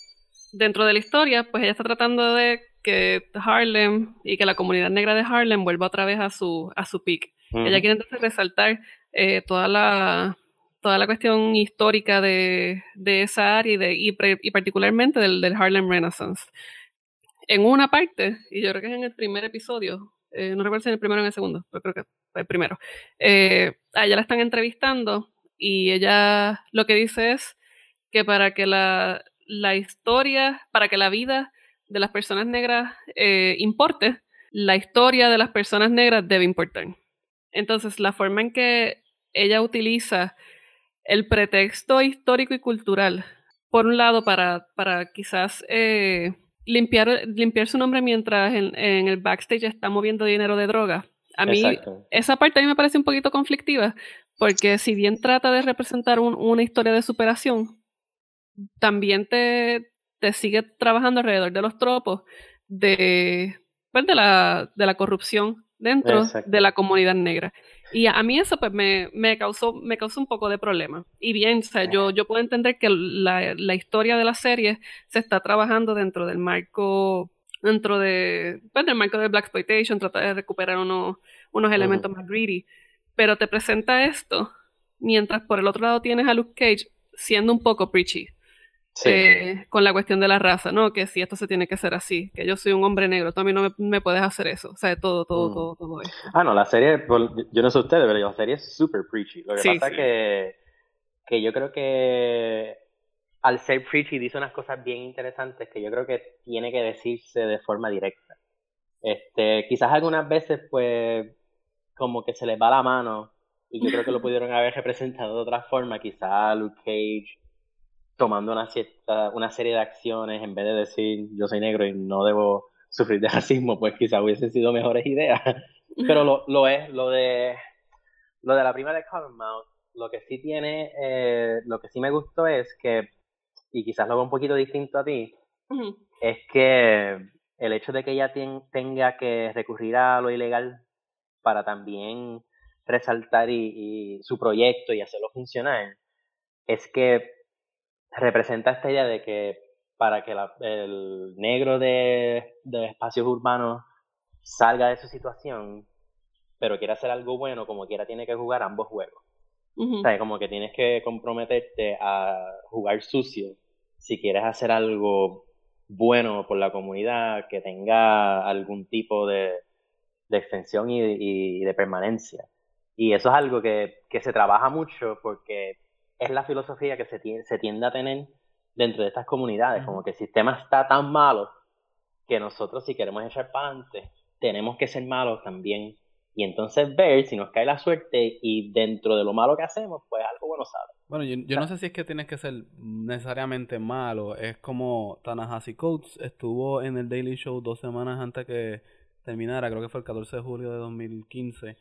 dentro de la historia, pues ella está tratando de que Harlem y que la comunidad negra de Harlem vuelva otra vez a su, a su peak. Ella quiere entonces resaltar eh, toda la toda la cuestión histórica de, de esa área y, de, y, y particularmente del, del Harlem Renaissance en una parte, y yo creo que es en el primer episodio, eh, no recuerdo si en el primero o en el segundo, pero creo que fue el primero, eh, ella la están entrevistando y ella lo que dice es que para que la, la historia, para que la vida de las personas negras eh, importe, la historia de las personas negras debe importar. Entonces, la forma en que ella utiliza el pretexto histórico y cultural, por un lado, para, para quizás eh, limpiar, limpiar su nombre mientras en, el backstage está moviendo dinero de droga. A mí, esa parte a mí me parece un poquito conflictiva, porque si bien trata de representar una historia de superación, también te, te sigue trabajando alrededor de los tropos de, pues, de, la, de la corrupción dentro de la comunidad negra. Y a mí eso pues me, me, causó, me causó un poco de problema. Y bien, o sea, yo, yo puedo entender que la, la historia de la serie se está trabajando dentro del marco dentro de, pues, del marco de Black Exploitation, trata de recuperar unos, unos elementos más greedy, pero te presenta esto, mientras por el otro lado tienes a Luke Cage siendo un poco preachy. Eh, con la cuestión de la raza, ¿no? Que si esto se tiene que hacer así, que yo soy un hombre negro, tú a mí no me, puedes hacer eso, o sea, todo, todo, mm. todo, todo esto. Ah, no, la serie, yo no sé ustedes, pero la serie es súper preachy. Lo que pasa es que, que yo creo que al ser preachy dice unas cosas bien interesantes que yo creo que tiene que decirse de forma directa. Este, quizás algunas veces, pues, como que se les va la mano y yo creo que lo pudieron haber representado de otra forma, quizás Luke Cage tomando una, cierta, una serie de acciones en vez de decir yo soy negro y no debo sufrir de racismo, pues quizá hubiesen sido mejores ideas. Pero lo, lo es, lo de lo de la prima de Cottonmouth, lo que sí tiene, eh, lo que sí me gustó es que, y quizás lo veo un poquito distinto a ti, es que el hecho de que ella tenga que recurrir a lo ilegal para también resaltar y su proyecto y hacerlo funcionar, es que representa esta idea de que para que el negro de, espacios urbanos salga de su situación, pero quiera hacer algo bueno, como quiera tiene que jugar ambos juegos. O sea, como que tienes que comprometerte a jugar sucio si quieres hacer algo bueno por la comunidad, que tenga algún tipo de, extensión y, de permanencia. Y eso es algo que, que se trabaja mucho porque es la filosofía que se, tiende, se tiende a tener dentro de estas comunidades, como que el sistema está tan malo que nosotros si queremos echar para adelante, tenemos que ser malos también. Y entonces ver si nos cae la suerte y dentro de lo malo que hacemos, pues algo bueno sale. Bueno, yo, no sé si es que tienes que ser necesariamente malo. Es como Tanahashi Coates estuvo en el Daily Show dos semanas antes que terminara, creo que fue el 14 de julio de 2015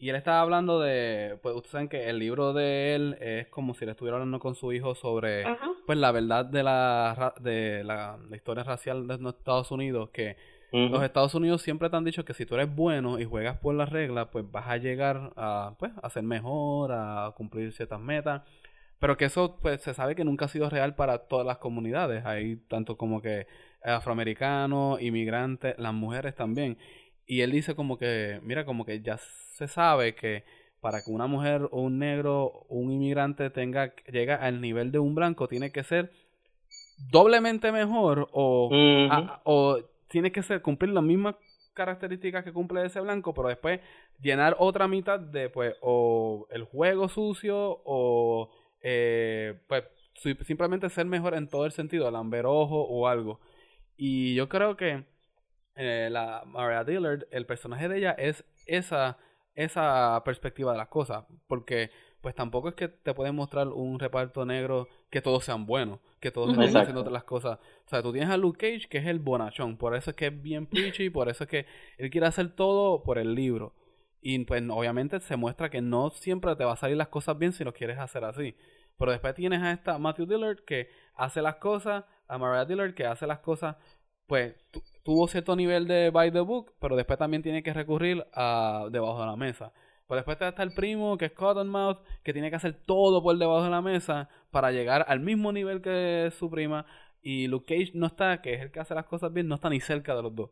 y él estaba hablando de, pues ustedes saben que el libro de él es como si le estuviera hablando con su hijo sobre, pues la verdad de la, de la, historia racial de los Estados Unidos, que los Estados Unidos siempre te han dicho que si tú eres bueno y juegas por las reglas, pues vas a llegar a, pues, a ser mejor, a cumplir ciertas metas. Pero que eso, pues, se sabe que nunca ha sido real para todas las comunidades. Hay tanto como que afroamericanos, inmigrantes, las mujeres también. Y él dice como que, mira, como que ya se sabe que para que una mujer o un negro o un inmigrante tenga llega al nivel de un blanco tiene que ser doblemente mejor o, o tiene que ser cumplir las mismas características que cumple ese blanco, pero después llenar otra mitad de pues o el juego sucio o eh, pues simplemente ser mejor en todo el sentido, lamber ojo o algo. Y yo creo que eh, la Maria Dillard, el personaje de ella es esa, esa perspectiva de las cosas, porque pues tampoco es que te pueden mostrar un reparto negro que todos sean buenos, que todos estén haciendo otras cosas. O sea, tú tienes a Luke Cage, que es el bonachón, por eso es que es bien preachy, por eso es que él quiere hacer todo por el libro. Y pues obviamente se muestra que no siempre te va a salir las cosas bien si lo quieres hacer así. Pero después tienes a esta Matthew Dillard que hace las cosas, a Mariah Dillard que hace las cosas, pues tuvo cierto nivel de by the book, pero después también tiene que recurrir a debajo de la mesa. Pues después está el primo, que es Cottonmouth, que tiene que hacer todo por debajo de la mesa para llegar al mismo nivel que su prima. Y Luke Cage no está, que es el que hace las cosas bien, no está ni cerca de los dos.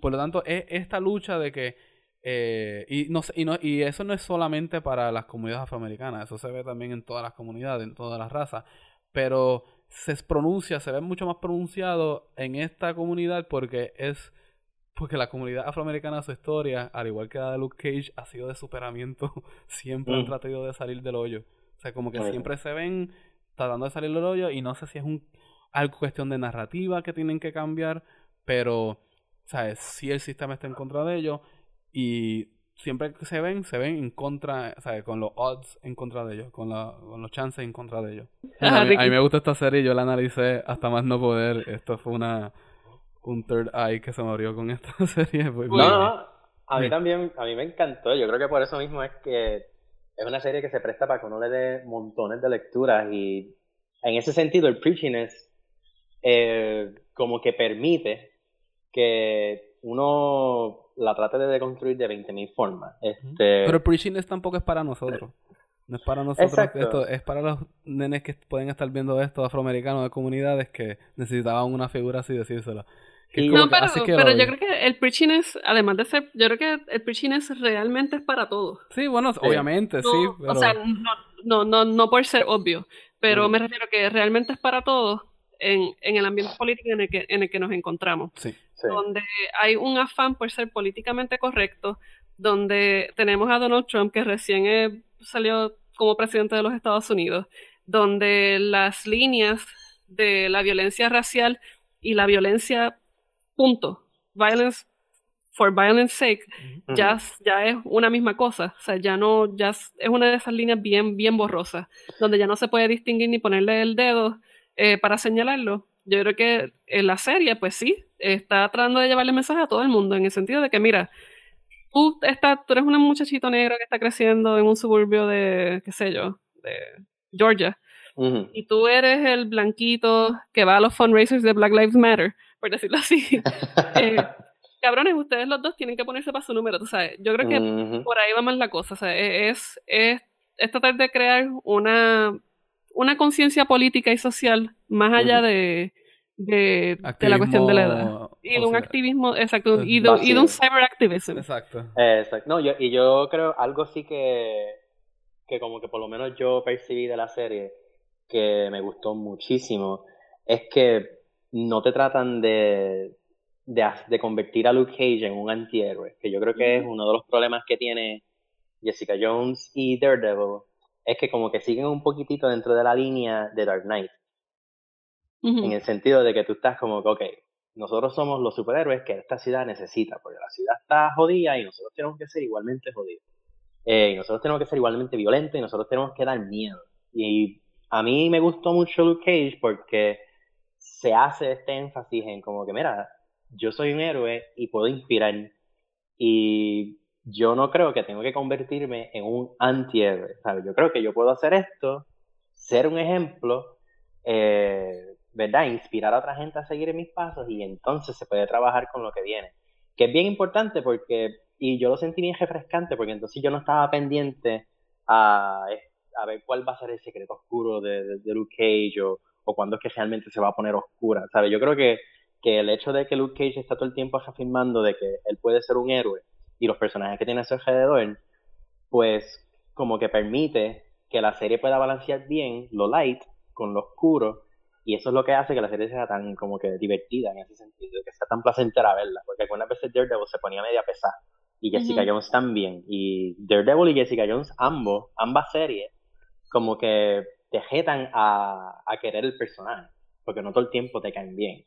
Por lo tanto, es esta lucha de que. Eh, y, no, y, no, y eso no es solamente para las comunidades afroamericanas, eso se ve también en todas las comunidades, en todas las razas. Pero se pronuncia, se ve mucho más pronunciado en esta comunidad porque es porque la comunidad afroamericana su historia, al igual que la de Luke Cage, ha sido de superamiento. siempre han mm. tratado de salir del hoyo. O sea, como que siempre se ven tratando de salir del hoyo y no sé si es un algo cuestión de narrativa que tienen que cambiar, pero, ¿sabes? Si el sistema está en contra de ellos y siempre que se ven, se ven en contra, ¿sabes? Con los odds en contra de ellos, con, la, con los chances en contra de ellos. a, mí, me gusta esta serie, yo la analicé hasta más no poder. Esto fue una un third eye que se me abrió con esta serie. Pues, no, no, a mí también, a mí me encantó. Yo creo que por eso mismo es que es una serie que se presta para que uno le dé montones de lecturas y en ese sentido el preachiness eh, como que permite que uno la trate de deconstruir de 20.000 formas. Este... Pero el preachiness tampoco es para nosotros. No es para nosotros, esto es para los nenes que pueden estar viendo esto, afroamericanos de comunidades que necesitaban una figura así decírselo no, pero, yo creo que el preachiness, además de ser, yo creo que el preachiness realmente es para todos. Sí, bueno, obviamente, sí. O sea, no, no, no, por ser obvio, pero mm. me refiero que realmente es para todos en, en el ambiente político en el que, en el que nos encontramos. Sí, Donde hay un afán por ser políticamente correcto, donde tenemos a Donald Trump, que recién salió como presidente de los Estados Unidos, donde las líneas de la violencia racial y la violencia punto. Violence for violence sake ya, ya es una misma cosa. O sea, ya no, ya es una de esas líneas bien, bien borrosas, donde ya no se puede distinguir ni ponerle el dedo eh, para señalarlo. Yo creo que en la serie, pues sí, está tratando de llevarle mensaje a todo el mundo, en el sentido de que, mira, tú, estás, tú eres un muchachito negro que está creciendo en un suburbio de, qué sé yo, de Georgia, y tú eres el blanquito que va a los fundraisers de Black Lives Matter por decirlo así. Eh, cabrones, ustedes los dos tienen que ponerse para su número, tú sabes. Yo creo que por ahí va más la cosa. O sea, e-, es, es, es tratar de crear una, una conciencia política y social más allá de, de, la cuestión de la edad. Y de un activismo, exacto, y de, y de un cyberactivism. Exacto. exacto. No, yo, y yo creo algo sí que, que como que por lo menos yo percibí de la serie que me gustó muchísimo, es que no te tratan de, de, convertir a Luke Cage en un antihéroe, que yo creo que es uno de los problemas que tiene Jessica Jones y Daredevil, es que como que siguen un poquitito dentro de la línea de Dark Knight. En el sentido de que tú estás como que, ok, nosotros somos los superhéroes que esta ciudad necesita, porque la ciudad está jodida y nosotros tenemos que ser igualmente jodidos. Eh, y nosotros tenemos que ser igualmente violentos y nosotros tenemos que dar miedo. Y a mí me gustó mucho Luke Cage porque se hace este énfasis en como que, mira, yo soy un héroe y puedo inspirar. Y yo no creo que tengo que convertirme en un antihéroe, ¿sabes? Yo creo que yo puedo hacer esto, ser un ejemplo, eh, ¿verdad? Inspirar a otra gente a seguir mis pasos y entonces se puede trabajar con lo que viene. Que es bien importante porque, y yo lo sentí bien refrescante porque entonces yo no estaba pendiente a, a ver cuál va a ser el secreto oscuro de Luke Cage o o cuándo es que realmente se va a poner oscura, ¿sabes? Yo creo que, que el hecho de que Luke Cage está todo el tiempo afirmando de que él puede ser un héroe y los personajes que tiene a su alrededor, pues como que permite que la serie pueda balancear bien lo light con lo oscuro y eso es lo que hace que la serie sea tan como que divertida en ese sentido, que sea tan placentera verla, porque algunas veces Daredevil se ponía media pesada y Jessica Jones también y Daredevil y Jessica Jones ambos, ambas series como que te jetan a, a querer el personaje, porque no todo el tiempo te caen bien.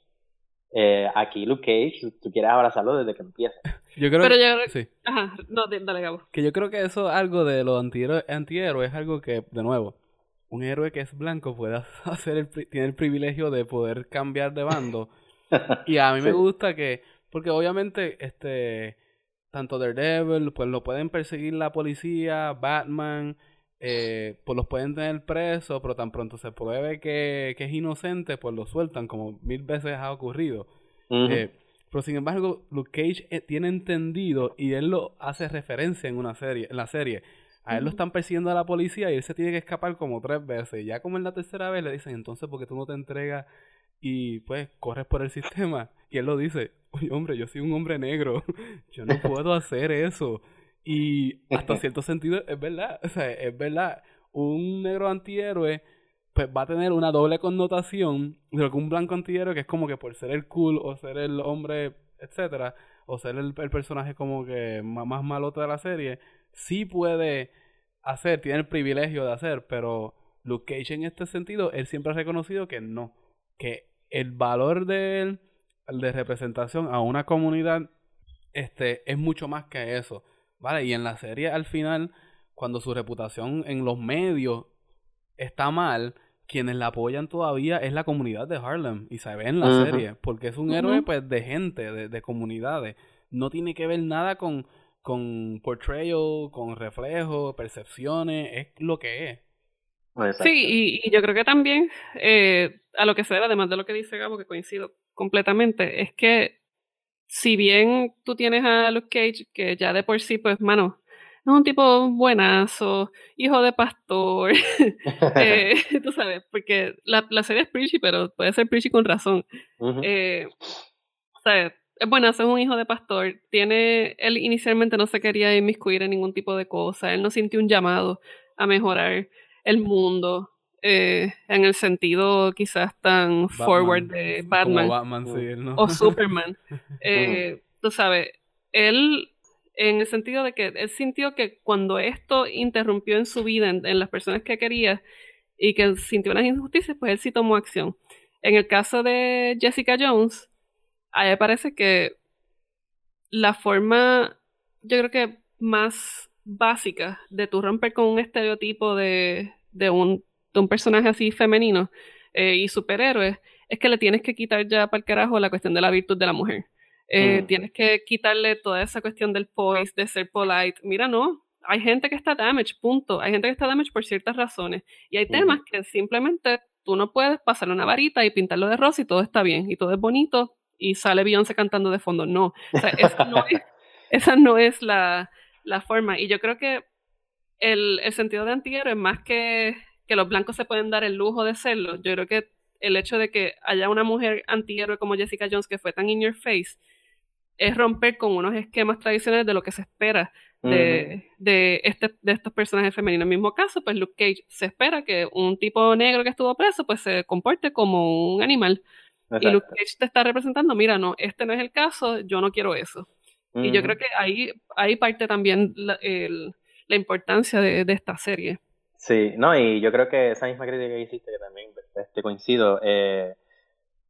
Eh, aquí Luke Cage, tú quieres abrazarlo desde que empieza. Yo creo Pero que, yo sí. Ajá, no, dale, Gabo. Que yo creo que eso, algo de los antihéroes, es algo que, de nuevo, un héroe que es blanco puede hacer el, tiene el privilegio de poder cambiar de bando. y a mí me gusta que, porque obviamente, este, tanto Daredevil, pues lo pueden perseguir la policía, Batman, eh, pues los pueden tener presos, pero tan pronto se pruebe que, que, es inocente, pues lo sueltan, como mil veces ha ocurrido. eh, pero sin embargo, Luke Cage eh, tiene entendido y él lo hace referencia en una serie, en la serie. A él lo están persiguiendo a la policía y él se tiene que escapar como tres veces. Ya como en la tercera vez le dicen, entonces, porque tú no te entregas y pues corres por el sistema? Y él lo dice, oye hombre, yo soy un hombre negro, yo no puedo hacer eso. Y hasta cierto sentido es verdad, o sea, es verdad, un negro antihéroe pues va a tener una doble connotación de que un blanco antihéroe que es como que por ser el cool o ser el hombre, etcétera, o ser el, personaje como que más, malote de la serie, sí puede hacer, tiene el privilegio de hacer, pero Luke Cage en este sentido, él siempre ha reconocido que no, que el valor de él, de representación a una comunidad, este, es mucho más que eso. ¿Vale? Y en la serie, al final, cuando su reputación en los medios está mal, quienes la apoyan todavía es la comunidad de Harlem. Y se ve en la serie. Porque es un héroe, pues, de gente, de, de comunidades. No tiene que ver nada con, con portrayal, con reflejos, percepciones. Es lo que es. Sí, y, yo creo que también, eh, a lo que se ve, además de lo que dice Gabo, que coincido completamente, es que si bien tú tienes a Luke Cage, que ya de por sí, pues, mano, es un tipo buenazo, hijo de pastor, eh, tú sabes, porque la, la, serie es preachy, pero puede ser preachy con razón. eh, sea, es buenazo, es un hijo de pastor, tiene, él inicialmente no se quería inmiscuir en ningún tipo de cosa, él no sintió un llamado a mejorar el mundo eh, en el sentido quizás tan forward de Batman, o Superman. Eh, tú sabes, él en el sentido de que él sintió que cuando esto interrumpió en su vida, en, las personas que quería y que sintió unas injusticias, pues él sí tomó acción. En el caso de Jessica Jones, a mí me parece que la forma, yo creo que más básica de tu romper con un estereotipo de, de un, de un personaje así femenino eh, y superhéroe, es que le tienes que quitar ya para el carajo la cuestión de la virtud de la mujer. Eh, mm. Tienes que quitarle toda esa cuestión del poise, de ser polite. Mira, no, hay gente que está damaged, punto. Hay gente que está damaged por ciertas razones. Y hay mm. temas que simplemente tú no puedes pasarle una varita y pintarlo de rosa y todo está bien, y todo es bonito, y sale Beyoncé cantando de fondo. No, o sea, esa no es, esa no es la, la forma. Y yo creo que el, el sentido de antihéroe, más que que los blancos se pueden dar el lujo de serlo, yo creo que el hecho de que haya una mujer antihéroe como Jessica Jones que fue tan in your face, es romper con unos esquemas tradicionales de lo que se espera de, de, este, de estos personajes femeninos. En el mismo caso, pues Luke Cage se espera que un tipo negro que estuvo preso, pues se comporte como un animal. Y Luke Cage te está representando, mira, no, este no es el caso, yo no quiero eso. Y yo creo que ahí, ahí parte también la, el, la importancia de, de, esta serie. Sí, no, y yo creo que esa misma crítica que hiciste, que también este, coincido, eh,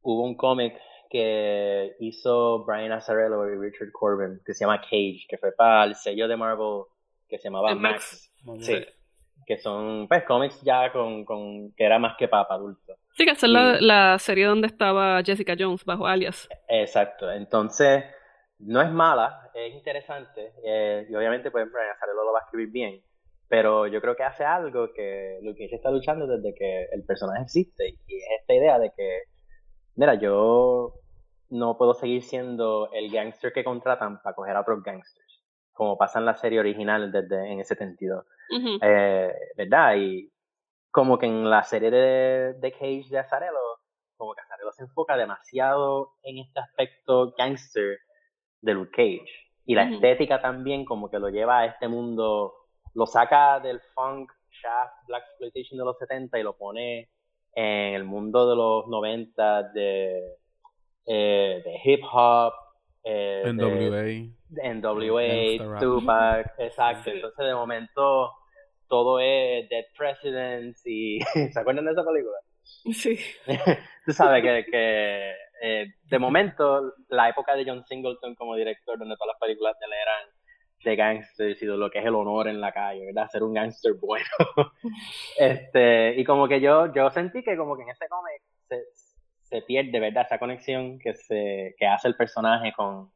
hubo un cómic que hizo Brian Azzarello y Richard Corbin, que se llama Cage, que fue para el sello de Marvel que se llamaba Max. Sí, que son pues cómics ya con, con que era más que para, adultos. Sí, que esa es la, la, serie donde estaba Jessica Jones bajo alias. Exacto, entonces no es mala, es interesante, eh, y obviamente pues Brian Azzarello lo va a escribir bien, pero yo creo que hace algo que que se está luchando desde que el personaje existe, y es esta idea de que mira, yo no puedo seguir siendo el gangster que contratan para coger a otros gangsters, como pasa en la serie original desde en ese sentido. eh, ¿Verdad? Y como que en la serie de, de Cage de Azarelo, como que Azarelo se enfoca demasiado en este aspecto gangster de Luke Cage. Y la estética también como que lo lleva a este mundo, lo saca del funk, shaft, black exploitation de los 70 y lo pone en el mundo de los 90 de, eh, de hip hop, eh, NWA, NWA Tupac, exacto. Entonces de momento todo es Dead Presidents y ¿se acuerdan de esa película? Sí. Tú sabes que, que eh, de momento la época de John Singleton como director, donde todas las películas de él eran de gangsters y de lo que es el honor en la calle, ¿verdad? Ser un gangster bueno. este, y como que yo, yo sentí que como que en ese cómic se, se, pierde, ¿verdad? Esa conexión que se, que hace el personaje con,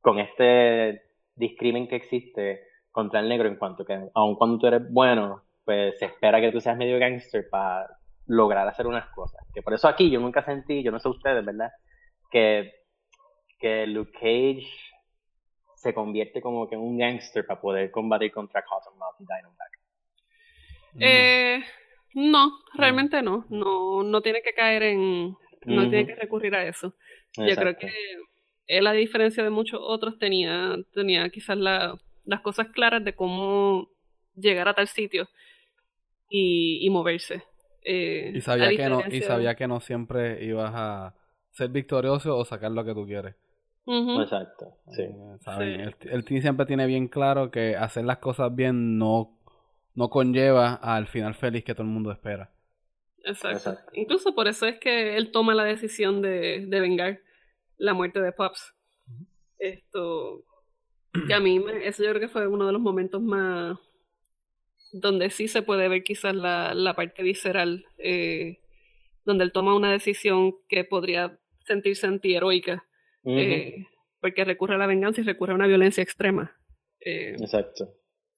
con este discrimen que existe contra el negro en cuanto que aun cuando tú eres bueno, pues se espera que tú seas medio gangster para lograr hacer unas cosas. Que por eso aquí yo nunca sentí, yo no sé ustedes, ¿verdad? Que, que Luke Cage se convierte como que en un gangster para poder combatir contra Cottonmouth y Diamondback. Eh, no, realmente no. No, no tiene que caer en. No tiene que recurrir a eso. Yo creo que él, a diferencia de muchos otros, tenía, tenía quizás la, las cosas claras de cómo llegar a tal sitio y, y moverse. Eh, y, sabía que no, y sabía que no siempre ibas a ser victorioso o sacar lo que tú quieres. Exacto, sí. El, el siempre tiene bien claro que hacer las cosas bien no, no conlleva al final feliz que todo el mundo espera. Exacto. Incluso por eso es que él toma la decisión de, de vengar la muerte de Pops. Esto, que a mí, eso yo creo que fue uno de los momentos más donde sí se puede ver quizás la, la parte visceral, eh, donde él toma una decisión que podría sentirse antiheroica, eh, porque recurre a la venganza y recurre a una violencia extrema. Eh, Exacto.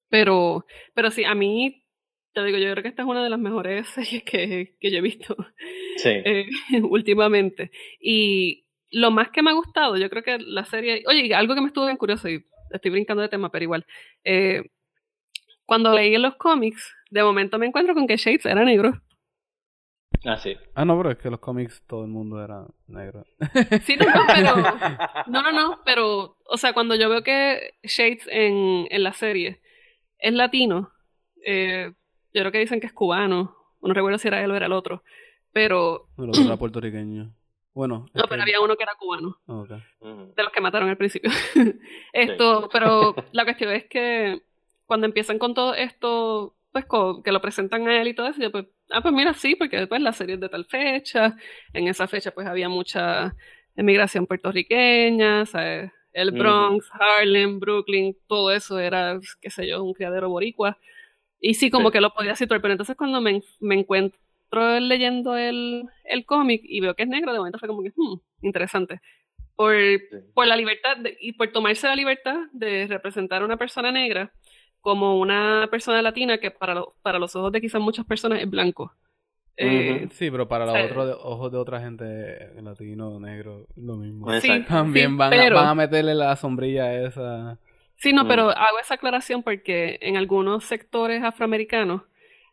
Pero, pero sí, a mí, te digo, yo creo que esta es una de las mejores series que, que yo he visto sí. últimamente. Y lo más que me ha gustado, yo creo que la serie, oye, algo que me estuvo bien curioso y estoy brincando de tema, pero igual. Eh, cuando leí en los cómics, de momento me encuentro con que Shades era negro. Ah, sí. Ah, no, pero es que los cómics todo el mundo era negro. Sí, no, no, pero. No, no, no, pero. O sea, cuando yo veo que Shades en, en la serie es latino, eh, yo creo que dicen que es cubano. No recuerdo si era él o era el otro. Pero. El otro era puertorriqueño. Bueno. No, pero había uno que era cubano. Ah, de los que mataron al principio. esto, pero la cuestión es que cuando empiezan con todo esto, pues que lo presentan a él y todo eso, yo pues, ah, pues mira, sí, porque después la serie es de tal fecha, en esa fecha pues había mucha emigración puertorriqueña, ¿sabes? El Bronx, Harlem, Brooklyn, todo eso era, qué sé yo, un criadero boricua. Y sí, como que lo podía situar, pero entonces cuando me, me encuentro leyendo el, el cómic y veo que es negro, de momento fue como que, hmm, interesante. Por, por la libertad y por tomarse la libertad de representar a una persona negra como una persona latina que para, para los ojos de quizás muchas personas es blanco. Eh, sí, pero para los otros ojos de otra gente, latino, negro, lo mismo. También van, a, van, a, meterle la sombrilla esa. Sí, no, pero hago esa aclaración porque en algunos sectores afroamericanos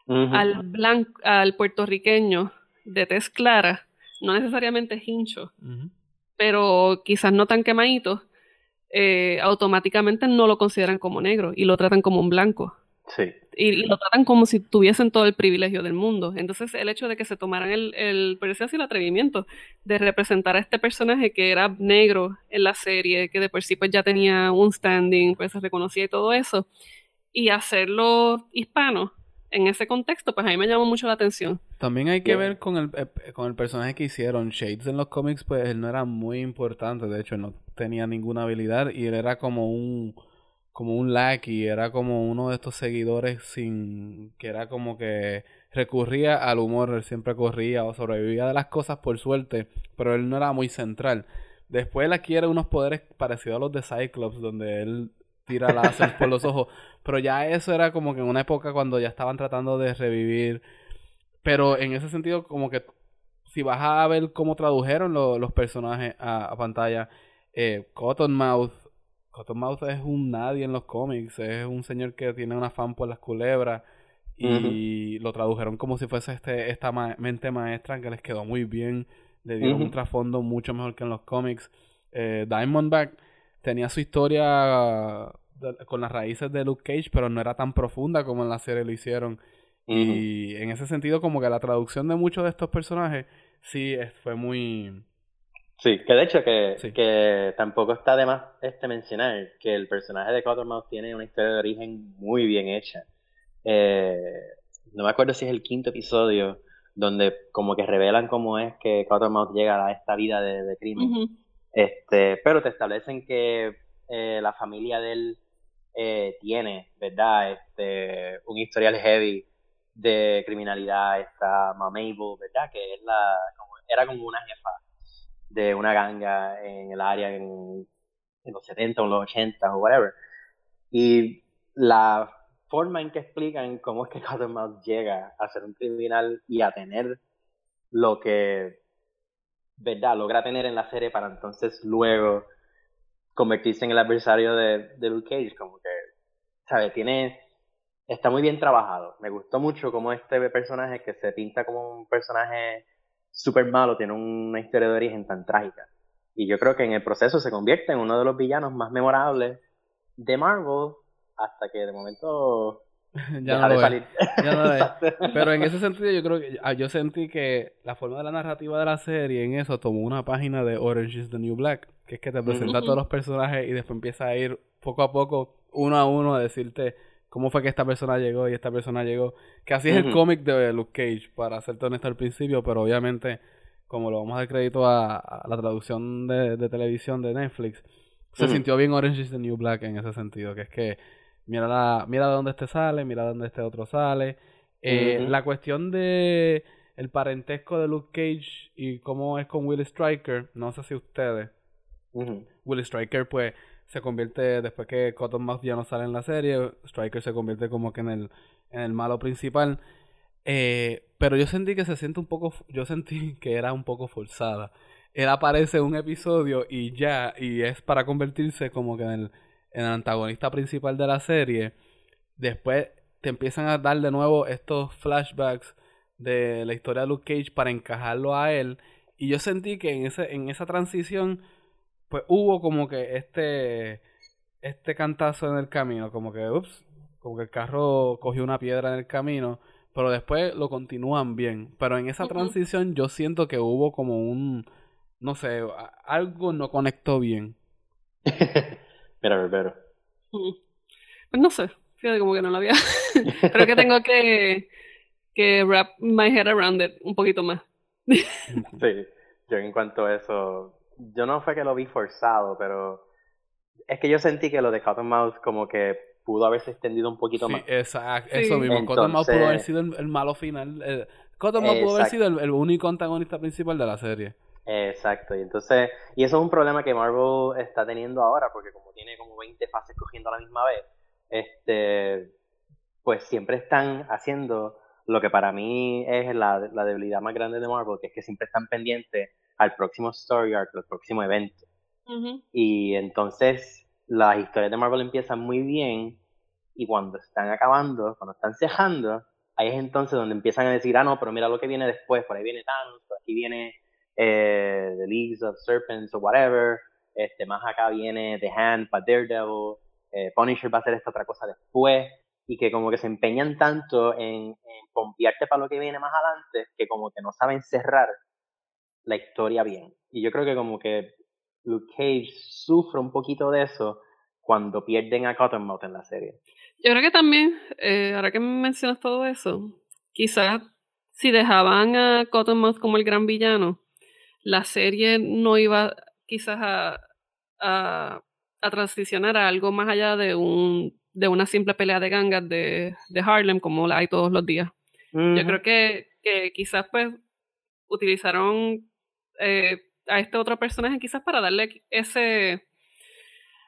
al, blanco, al puertorriqueño de tez clara, no necesariamente hincho, pero quizás no tan quemadito, eh, automáticamente no lo consideran como negro y lo tratan como un blanco. Sí. Y, lo tratan como si tuviesen todo el privilegio del mundo. Entonces, el hecho de que se tomaran el, el, así el atrevimiento de representar a este personaje que era negro en la serie, que de por sí pues ya tenía un standing, pues se reconocía y todo eso, y hacerlo hispano, en ese contexto, pues a mí me llamó mucho la atención. También hay que ver con el, eh, con el personaje que hicieron. Shades en los cómics, pues él no era muy importante, de hecho no tenía ninguna habilidad y él era como un como un lackey, era como uno de estos seguidores sin que era como que recurría al humor, él siempre corría o sobrevivía de las cosas por suerte, pero él no era muy central. Después él adquiere unos poderes parecidos a los de Cyclops, donde él tira láser por los ojos. Pero ya eso era como que en una época cuando ya estaban tratando de revivir. Pero en ese sentido, como que si vas a ver cómo tradujeron los personajes a, pantalla, eh, Cottonmouth, Cottonmouth es un nadie en los cómics, es un señor que tiene un afán por las culebras. Y lo tradujeron como si fuese este esta mente maestra que les quedó muy bien, le dieron un trasfondo mucho mejor que en los cómics. Eh, Diamondback tenía su historia con las raíces de Luke Cage, pero no era tan profunda como en la serie lo hicieron. Y en ese sentido, como que la traducción de muchos de estos personajes, sí, fue muy... Sí, que de hecho que, que tampoco está de más este mencionar que el personaje de Cottonmouth tiene una historia de origen muy bien hecha. Eh, no me acuerdo si es el quinto episodio donde como que revelan cómo es que Cottonmouth llega a esta vida de, crimen. Este, pero te establecen que eh, la familia de él eh, tiene, ¿verdad? Este, un historial heavy de criminalidad. Está Mabel, ¿verdad? Que es la, era como una jefa de una ganga en el área en, los 70 o los 80 o whatever. Y la forma en que explican cómo es que Cottonmouth llega a ser un criminal y a tener lo que ¿verdad? Logra tener en la serie para entonces luego convertirse en el adversario de, de Luke Cage, como que, ¿sabes? Tiene, está muy bien trabajado. Me gustó mucho como este personaje que se pinta como un personaje súper malo, tiene una historia de origen tan trágica. Y yo creo que en el proceso se convierte en uno de los villanos más memorables de Marvel hasta que de momento ya no lo salir. Ya no Pero en ese sentido yo creo que ah, yo sentí que la forma de la narrativa de la serie en eso tomó una página de Orange is the New Black, que es que te presenta a todos los personajes y después empieza a ir poco a poco, uno a uno, a decirte cómo fue que esta persona llegó y esta persona llegó. Que así es el cómic de Luke Cage, para ser honesto al principio, pero obviamente, como lo vamos a dar crédito a, la traducción de, televisión de Netflix, se sintió bien Orange is the New Black en ese sentido, que es que mira, la, mira de dónde este sale, mira de dónde este otro sale. Eh, la cuestión de el parentesco de Luke Cage y cómo es con Will Striker, no sé si ustedes. Will Striker, pues, se convierte, después que Cottonmouth ya no sale en la serie, Striker se convierte como que en el, en el malo principal. Eh, pero yo sentí que se siente un poco, yo sentí que era un poco forzada. Él aparece en un episodio y ya, y es para convertirse como que en el, en el antagonista principal de la serie. Después te empiezan a dar de nuevo estos flashbacks de la historia de Luke Cage para encajarlo a él. Y yo sentí que en, ese, en esa transición, pues hubo como que este, este cantazo en el camino, como que, ups, como que el carro cogió una piedra en el camino, pero después lo continúan bien. Pero en esa transición yo siento que hubo como un, no sé, algo no conectó bien. pero, pero. Pues no sé, fíjate como que no lo había. Creo que tengo que que wrap my head around it un poquito más. sí, yo en cuanto a eso, yo no fue que lo vi forzado, pero es que yo sentí que lo de Cottonmouth como que pudo haberse extendido un poquito más. Exacto, eso mismo. Cottonmouth pudo haber sido el, malo final. Eh, Cottonmouth pudo haber sido el, único antagonista principal de la serie. Exacto, y entonces, y eso es un problema que Marvel está teniendo ahora, porque como tiene como 20 fases cogiendo a la misma vez, este, pues siempre están haciendo lo que para mí es la, debilidad más grande de Marvel, que es que siempre están pendientes al próximo story arc, al próximo evento. Y entonces las historias de Marvel empiezan muy bien y cuando están acabando, cuando están cejando, ahí es entonces donde empiezan a decir, ah, no, pero mira lo que viene después, por ahí viene Thanos, por aquí viene eh, The Leagues of Serpents o whatever, este, más acá viene The Hand para Daredevil, eh, Punisher va a hacer esta otra cosa después, y que como que se empeñan tanto en, en pompearte para lo que viene más adelante que como que no saben cerrar la historia bien. Y yo creo que como que Luke Cage sufre un poquito de eso cuando pierden a Cottonmouth en la serie. Yo creo que también, eh, ahora que mencionas todo eso, quizás si dejaban a Cottonmouth como el gran villano, la serie no iba quizás a, a, a transicionar a algo más allá de un de una simple pelea de gangas de, de Harlem como la hay todos los días. Yo creo que, que, quizás pues utilizaron eh, a este otro personaje quizás para darle ese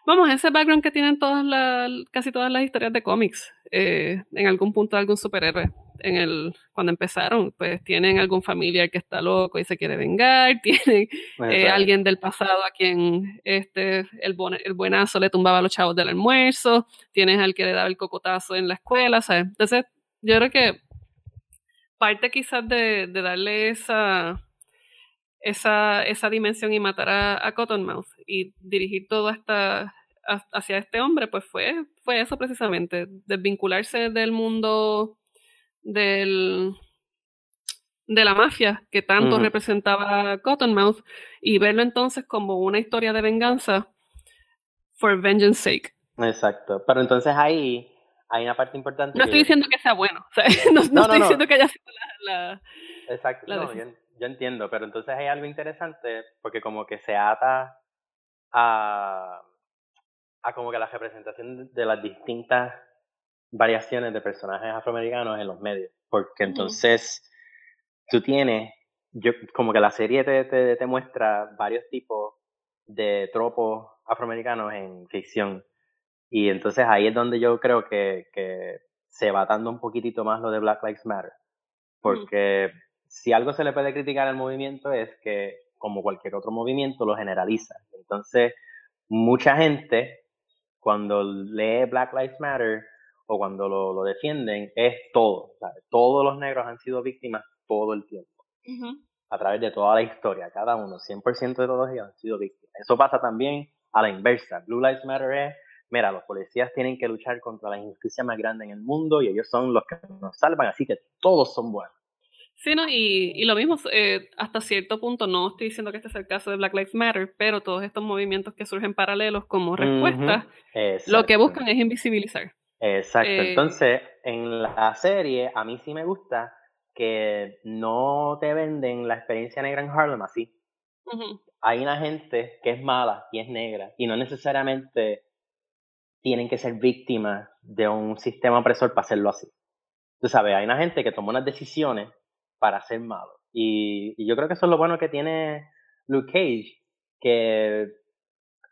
vamos ese background que tienen todas las casi todas las historias de cómics eh, en algún punto algún superhéroe en el cuando empezaron, pues tienen algún familiar que está loco y se quiere vengar, tienen eh, alguien del pasado a quien este el, el buenazo le tumbaba a los chavos del almuerzo, tienes al que le daba el cocotazo en la escuela, ¿sabes? Entonces, yo creo que parte quizás de, de darle esa esa, esa dimensión y matar a, a Cottonmouth y dirigir todo hasta hacia este hombre, pues fue, fue eso precisamente, desvincularse del mundo del, de la mafia que tanto representaba Cottonmouth y verlo entonces como una historia de venganza for vengeance sake. Exacto, pero entonces ahí hay una parte importante. No estoy diciendo que sea bueno, no, estoy diciendo que haya sido la... Exacto, yo, entiendo, pero entonces hay algo interesante porque como que se ata a, a como que la representación de las distintas variaciones de personajes afroamericanos en los medios, porque entonces tú tienes, yo, como que la serie te, te, te, muestra varios tipos de tropos afroamericanos en ficción, y entonces ahí es donde yo creo que, que se va dando un poquitito más lo de Black Lives Matter, porque si algo se le puede criticar al movimiento es que, como cualquier otro movimiento, lo generaliza. Entonces, mucha gente, cuando lee Black Lives Matter, o cuando lo, lo defienden es todo. Todos los negros han sido víctimas todo el tiempo. A través de toda la historia, cada uno, 100% de todos ellos han sido víctimas. Eso pasa también a la inversa. Blue Lives Matter es, mira, los policías tienen que luchar contra la injusticia más grande en el mundo y ellos son los que nos salvan, así que todos son buenos. Sí, no, y, y lo mismo, eh, hasta cierto punto, no estoy diciendo que este sea el caso de Black Lives Matter, pero todos estos movimientos que surgen paralelos como respuesta, lo que buscan es invisibilizar Exacto. Eh, Entonces, en la serie, a mí sí me gusta que no te venden la experiencia negra en Harlem así. Hay una gente que es mala y es negra y no necesariamente tienen que ser víctimas de un sistema opresor para hacerlo así. Tú sabes, hay una gente que toma unas decisiones para ser malo. Y, y yo creo que eso es lo bueno que tiene Luke Cage, que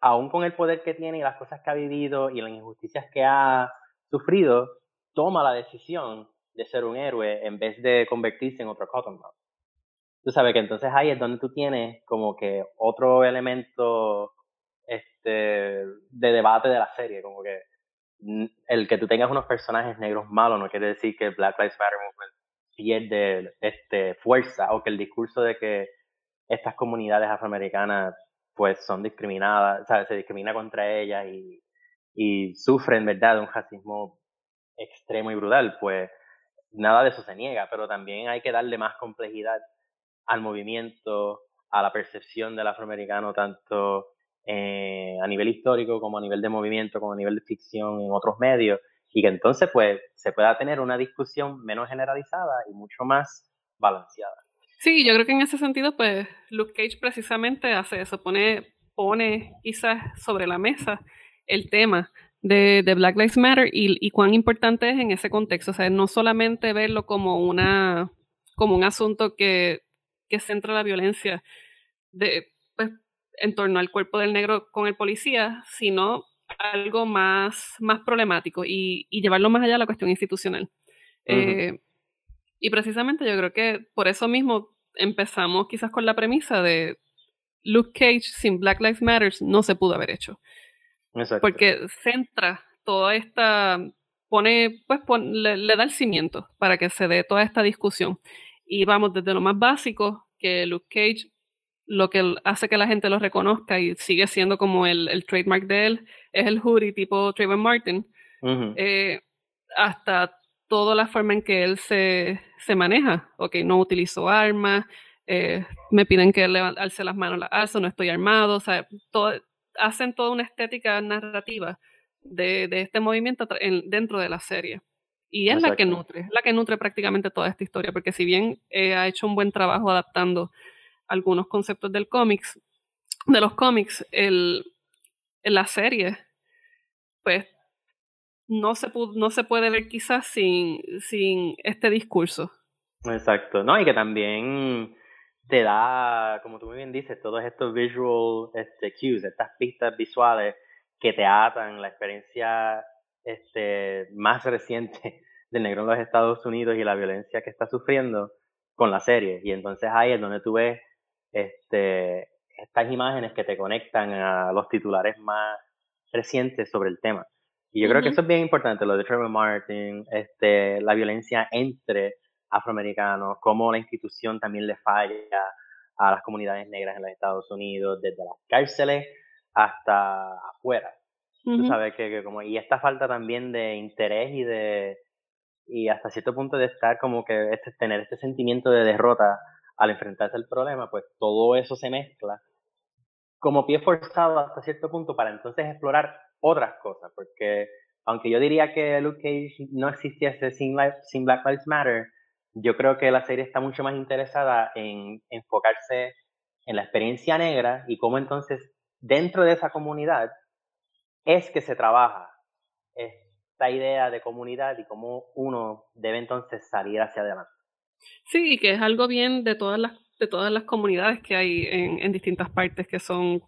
aún con el poder que tiene y las cosas que ha vivido y las injusticias que ha sufrido, toma la decisión de ser un héroe en vez de convertirse en otro Cottonmouth. Tú sabes que entonces ahí es donde tú tienes como que otro elemento este, de debate de la serie, como que el que tú tengas unos personajes negros malos no quiere decir que Black Lives Matter Movement pierde este, fuerza o que el discurso de que estas comunidades afroamericanas pues son discriminadas, o sea, se discrimina contra ellas y, y sufren, ¿verdad?, de un racismo extremo y brutal, pues nada de eso se niega, pero también hay que darle más complejidad al movimiento, a la percepción del afroamericano, tanto eh, a nivel histórico como a nivel de movimiento, como a nivel de ficción en otros medios, y que entonces pues se pueda tener una discusión menos generalizada y mucho más balanceada. Sí, yo creo que en ese sentido, pues Luke Cage precisamente hace eso, pone, pone quizás sobre la mesa el tema de, de Black Lives Matter y, y, cuán importante es en ese contexto. O sea, no solamente verlo como una como un asunto que, que centra la violencia de, pues, en torno al cuerpo del negro con el policía, sino algo más, más problemático y, y llevarlo más allá de la cuestión institucional. Uh -huh. eh, y precisamente yo creo que por eso mismo empezamos quizás con la premisa de Luke Cage sin Black Lives Matter no se pudo haber hecho. Exacto. Porque centra toda esta, pone, pues pon, le, le, da el cimiento para que se dé toda esta discusión. Y vamos desde lo más básico, que Luke Cage, lo que hace que la gente lo reconozca y sigue siendo como el, el trademark de él, es el hoodie tipo Trayvon Martin, Uh -huh. eh, hasta toda la forma en que él se, se maneja. Ok, no utilizo armas, eh, me piden que le alce las manos, las alzo, no estoy armado, o sea, todo, hacen toda una estética narrativa de, de este movimiento en, dentro de la serie. Y es Exacto. la que nutre, la que nutre prácticamente toda esta historia, porque si bien eh, ha hecho un buen trabajo adaptando algunos conceptos del cómics, de los cómics, el, la serie, pues no se, no se puede ver quizás sin, sin este discurso. Exacto, ¿no? Y que también te da, como tú muy bien dices, todos estos visual este, cues, estas pistas visuales que te atan la experiencia este, más reciente del negro en los Estados Unidos y la violencia que está sufriendo con la serie. Y entonces ahí es donde tú ves este, estas imágenes que te conectan a los titulares más recientes sobre el tema. Y yo uh -huh. creo que eso es bien importante, lo de Trevor Martin, este, la violencia entre afroamericanos, cómo la institución también le falla a las comunidades negras en los Estados Unidos, desde las cárceles hasta afuera. Uh -huh. Tú sabes que, que, como, y esta falta también de interés y de, y hasta cierto punto de estar como que este, tener este sentimiento de derrota al enfrentarse al problema, pues todo eso se mezcla como pie forzado hasta cierto punto para entonces explorar otras cosas, porque aunque yo diría que Luke Cage no existiese sin, sin Black Lives Matter, yo creo que la serie está mucho más interesada en enfocarse en la experiencia negra y cómo entonces dentro de esa comunidad es que se trabaja esta idea de comunidad y cómo uno debe entonces salir hacia adelante. Sí, y que es algo bien de todas las, de todas las comunidades que hay en, en distintas partes que son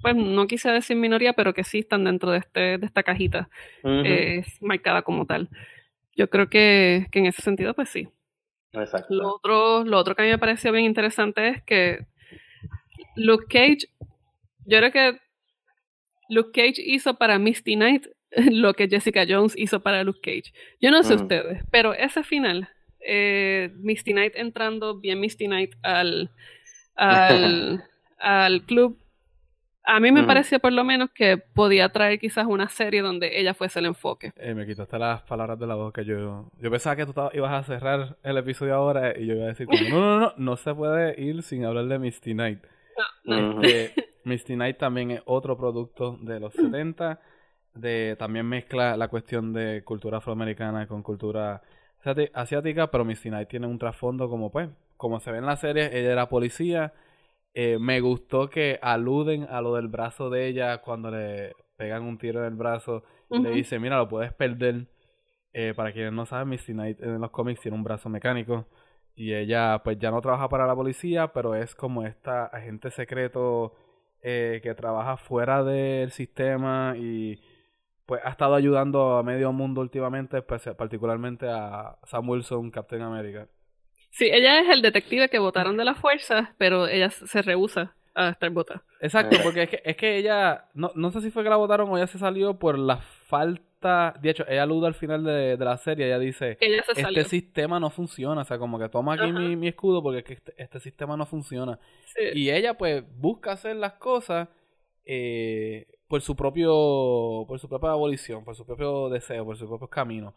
pues no quise decir minoría, pero que sí están dentro de, este, de esta cajita uh -huh. eh, marcada como tal. Yo creo que, que, en ese sentido, pues sí. Exacto. Lo otro, lo otro que a mí me pareció bien interesante es que Luke Cage, yo creo que Luke Cage hizo para Misty Knight lo que Jessica Jones hizo para Luke Cage. Yo no sé uh -huh. ustedes, pero ese final, eh, Misty Knight entrando bien Misty Knight al, al, al club a mí me mm. pareció por lo menos que podía traer quizás una serie donde ella fuese el enfoque. Eh, me quitaste las palabras de la boca. Yo, yo pensaba que tú ibas a cerrar el episodio ahora y yo iba a decir, como, no, no, no, no se puede ir sin hablar de Misty Knight. No, no. Este, Misty Knight también es otro producto de los 70. de también mezcla la cuestión de cultura afroamericana con cultura asiática, pero Misty Knight tiene un trasfondo como pues, como se ve en la serie, ella era policía. Eh, me gustó que aluden a lo del brazo de ella cuando le pegan un tiro en el brazo. Le dice, mira, lo puedes perder. Eh, para quienes no saben, Misty Knight en los cómics tiene un brazo mecánico. Y ella pues ya no trabaja para la policía, pero es como esta agente secreto eh, que trabaja fuera del sistema y pues ha estado ayudando a medio mundo últimamente, pues, particularmente a Sam Wilson, Captain America. Sí, ella es el detective que votaron de la fuerza, pero ella se rehúsa a estar votada. Exacto, porque es que, es que ella, no, no sé si fue que la votaron o ella se salió por la falta, de hecho, ella aluda al final de, la serie, ella dice, este sistema no funciona, o sea, como que toma aquí mi, escudo porque es que este, este sistema no funciona. Y ella pues busca hacer las cosas eh, por su propio, por su propia abolición, por su propio deseo, por su propio camino.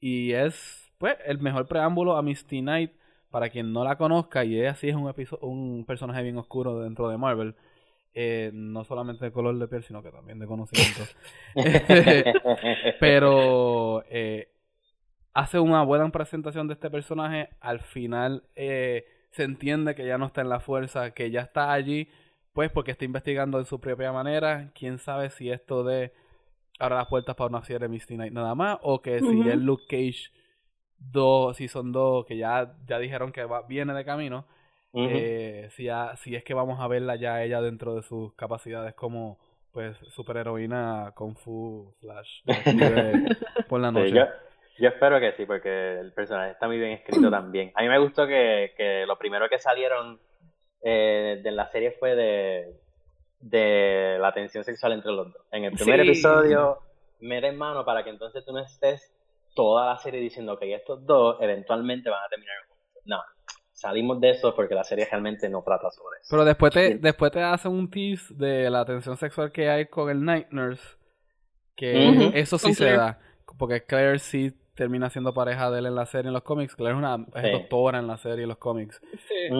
Y es, pues, el mejor preámbulo a Misty Knight, para quien no la conozca, y ella sí es un, un personaje bien oscuro dentro de Marvel. Eh, no solamente de color de piel, sino que también de conocimiento. Pero eh, hace una buena presentación de este personaje. Al final eh, se entiende que ya no está en la fuerza, que ya está allí pues porque está investigando en su propia manera. Quién sabe si esto de ahora las puertas para una serie de Misty Knight nada más, o que si es Luke Cage 2, son 2, que ya, ya dijeron que va, viene de camino, eh, si, si es que vamos a verla ya ella dentro de sus capacidades como pues superheroína Kung Fu slash por la noche. yo, espero que sí, porque el personaje está muy bien escrito también. A mí me gustó que, que lo primero que salieron eh, de la serie fue de, de la tensión sexual entre los dos. En el primer episodio, me en mano para que entonces tú no estés toda la serie diciendo que estos dos eventualmente van a terminar juntos. No, salimos de eso porque la serie realmente no trata sobre eso. Pero después te, después te hace un tease de la tensión sexual que hay con el Night Nurse, que eso sí se da, porque Claire sí termina siendo pareja de él en la serie en los cómics. Claire es una doctora en la serie en los cómics.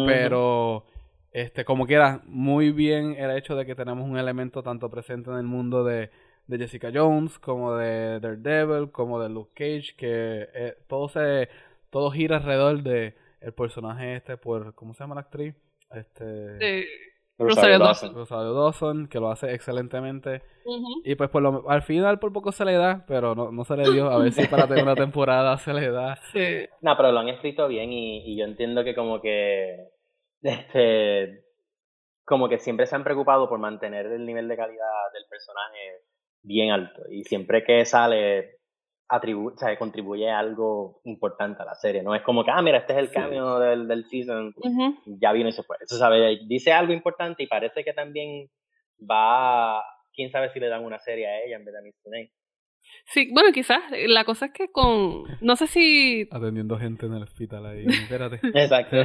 Pero este, como quiera, muy bien el hecho de que tenemos un elemento tanto presente en el mundo de, de Jessica Jones, como de Daredevil, como de Luke Cage, que eh, todo se todo gira alrededor de el personaje este por ¿cómo se llama la actriz? Este Rosario Dawson. Rosario Dawson, que lo hace excelentemente. Y pues por lo, al final por poco se le da, pero no, no se le dio. A ver si para tener una temporada se le da. Sí. No, pero lo han escrito bien y, y yo entiendo que como que este, como que siempre se han preocupado por mantener el nivel de calidad del personaje bien alto y siempre que sale atribu contribuye a algo importante a la serie. No es como que, ah, mira, este es el cambio del, del season, ya vino y se fue. Eso sabe, dice algo importante y parece que también va, quién sabe si le dan una serie a ella en vez de a Miss Sí, bueno, quizás la cosa es que con, no sé si... Atendiendo gente en el hospital ahí, espérate. Exacto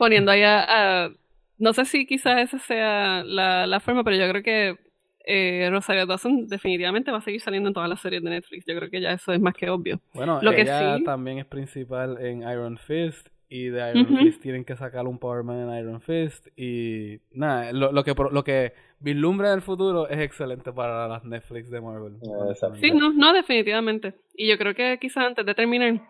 poniendo ahí a, no sé si quizás esa sea la, la forma, pero yo creo que eh, Rosario Dawson definitivamente va a seguir saliendo en todas las series de Netflix. Yo creo que ya eso es más que obvio. Bueno, Lo ella que también es principal en Iron Fist y de Iron Fist tienen que sacar un Power Man en Iron Fist y nada, lo, lo que lo que vislumbra en el futuro es excelente para las Netflix de Marvel. Sí, no, no, definitivamente. Y yo creo que quizás antes de terminar,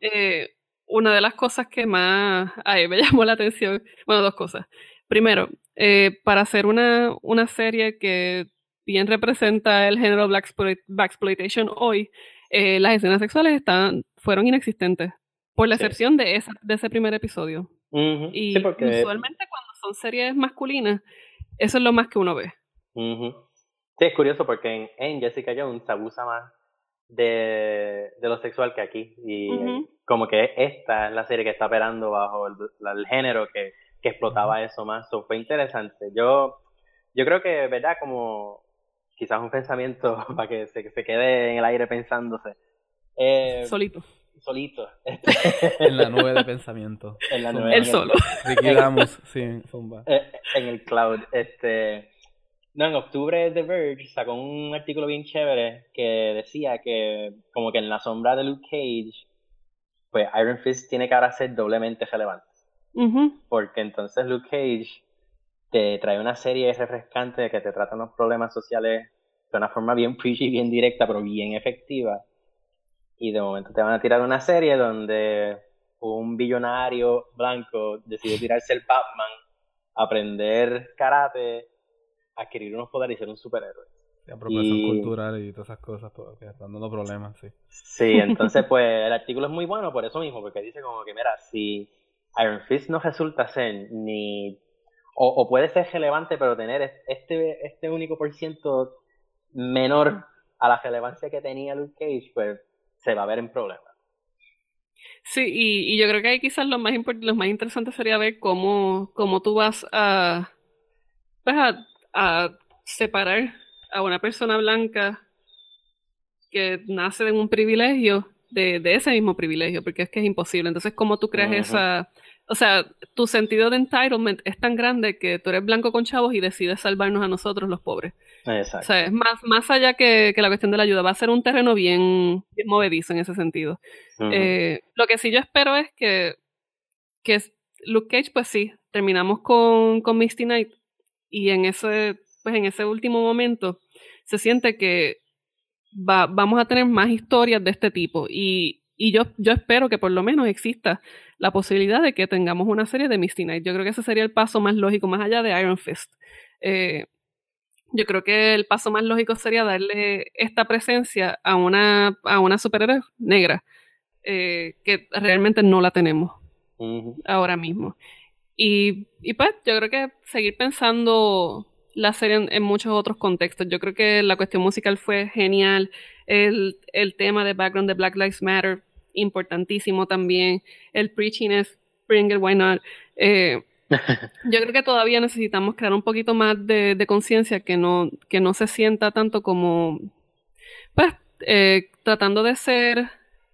eh, una de las cosas que más ahí me llamó la atención, bueno, dos cosas. Primero, eh, para hacer una, una serie que bien representa el género Black, Exploitation hoy, eh, las escenas sexuales están, fueron inexistentes, por la excepción de, esa, de ese primer episodio. Y usualmente cuando son series masculinas, eso es lo más que uno ve. Sí, es curioso porque en, en, Jessica Jones se abusa más de, de lo sexual que aquí. Y como que esta es la serie que está operando bajo el, género que, que, explotaba eso más. So, fue interesante. Yo, yo creo que, ¿verdad? Como quizás un pensamiento para que se, se quede en el aire pensándose. Eh, solito. Solito. en la nube de pensamiento. En la nube. El solo. sí, eh, En el cloud. Este. No, en octubre The Verge sacó un artículo bien chévere que decía que como que en la sombra de Luke Cage pues Iron Fist tiene que ahora ser doblemente relevante. Porque entonces Luke Cage te trae una serie refrescante que te trata unos problemas sociales de una forma bien preachy, bien directa, pero bien efectiva. Y de momento te van a tirar una serie donde un billonario blanco decide tirarse el Batman, aprender karate, adquirir unos poderes y ser un superhéroe. La apropiación cultural y todas esas cosas que están dando problemas, sí. Sí, entonces pues el artículo es muy bueno por eso mismo, porque dice como que, mira, si Iron Fist no resulta ser ni... O, puede ser relevante, pero tener este, este único por ciento menor a la relevancia que tenía Luke Cage, pues se va a ver en problemas. Sí, y, yo creo que ahí quizás lo más, lo más interesante sería ver cómo, cómo tú vas a, pues a separar a una persona blanca que nace de un privilegio, de, ese mismo privilegio, porque es que es imposible. Entonces, ¿cómo tú creas esa... O sea, tu sentido de entitlement es tan grande que tú eres blanco con chavos y decides salvarnos a nosotros los pobres. Exacto. O sea, es más, más allá que, la cuestión de la ayuda. Va a ser un terreno bien, movedizo en ese sentido. Eh, lo que sí yo espero es que, que Luke Cage, pues sí, terminamos con, con Misty Knight y en ese, pues en ese último momento se siente que va, vamos a tener más historias de este tipo y, y yo, yo espero que por lo menos exista la posibilidad de que tengamos una serie de Misty Knight. Yo creo que ese sería el paso más lógico, más allá de Iron Fist. Eh, yo creo que el paso más lógico sería darle esta presencia a una, a una superhéroe negra, eh, que realmente no la tenemos ahora mismo. Y, y pues yo creo que seguir pensando la serie en, muchos otros contextos. Yo creo que la cuestión musical fue genial. El, tema de background de Black Lives Matter, importantísimo también. El preaching es Bring it, why not. Eh, yo creo que todavía necesitamos crear un poquito más de, conciencia que no, que no se sienta tanto como, pues, eh, tratando de ser,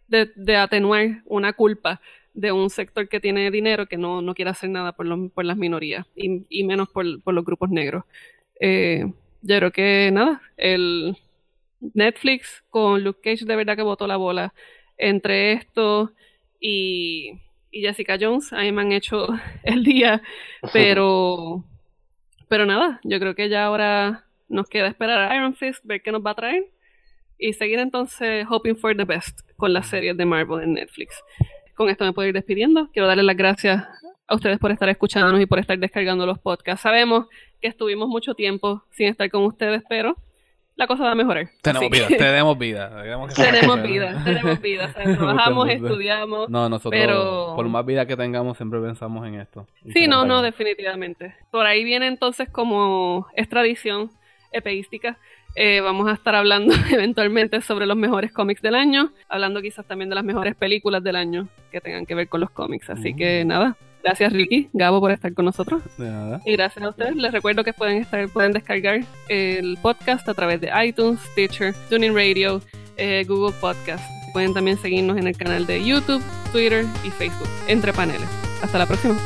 de, atenuar una culpa de un sector que tiene dinero que no, quiere hacer nada por, por las minorías y, menos por, los grupos negros. Eh, yo creo que nada, el Netflix con Luke Cage de verdad que botó la bola. Entre esto y, Jessica Jones, ahí me han hecho el día, pero, pero nada, yo creo que ya ahora nos queda esperar a Iron Fist, ver qué nos va a traer y seguir entonces hoping for the best con las series de Marvel en Netflix. Con esto me puedo ir despidiendo. Quiero darle las gracias a ustedes por estar escuchándonos y por estar descargando los podcasts. Sabemos que estuvimos mucho tiempo sin estar con ustedes, pero la cosa va a mejorar. Tenemos vida, tenemos vida. tenemos vida, tenemos vida. trabajamos, estudiamos. No, nosotros, por más vida que tengamos, siempre pensamos en esto. Sí, no, no, definitivamente. Por ahí viene entonces como es tradición epeística. Eh, vamos a estar hablando eventualmente sobre los mejores cómics del año, hablando quizás también de las mejores películas del año que tengan que ver con los cómics. Así que mm. nada, gracias Ricky, Gabo por estar con nosotros. De nada. Y gracias a ustedes. Les recuerdo que pueden, estar, pueden descargar el podcast a través de iTunes, Stitcher, Tuning Radio, eh, Google Podcast. Pueden también seguirnos en el canal de YouTube, Twitter y Facebook, entre paneles. Hasta la próxima.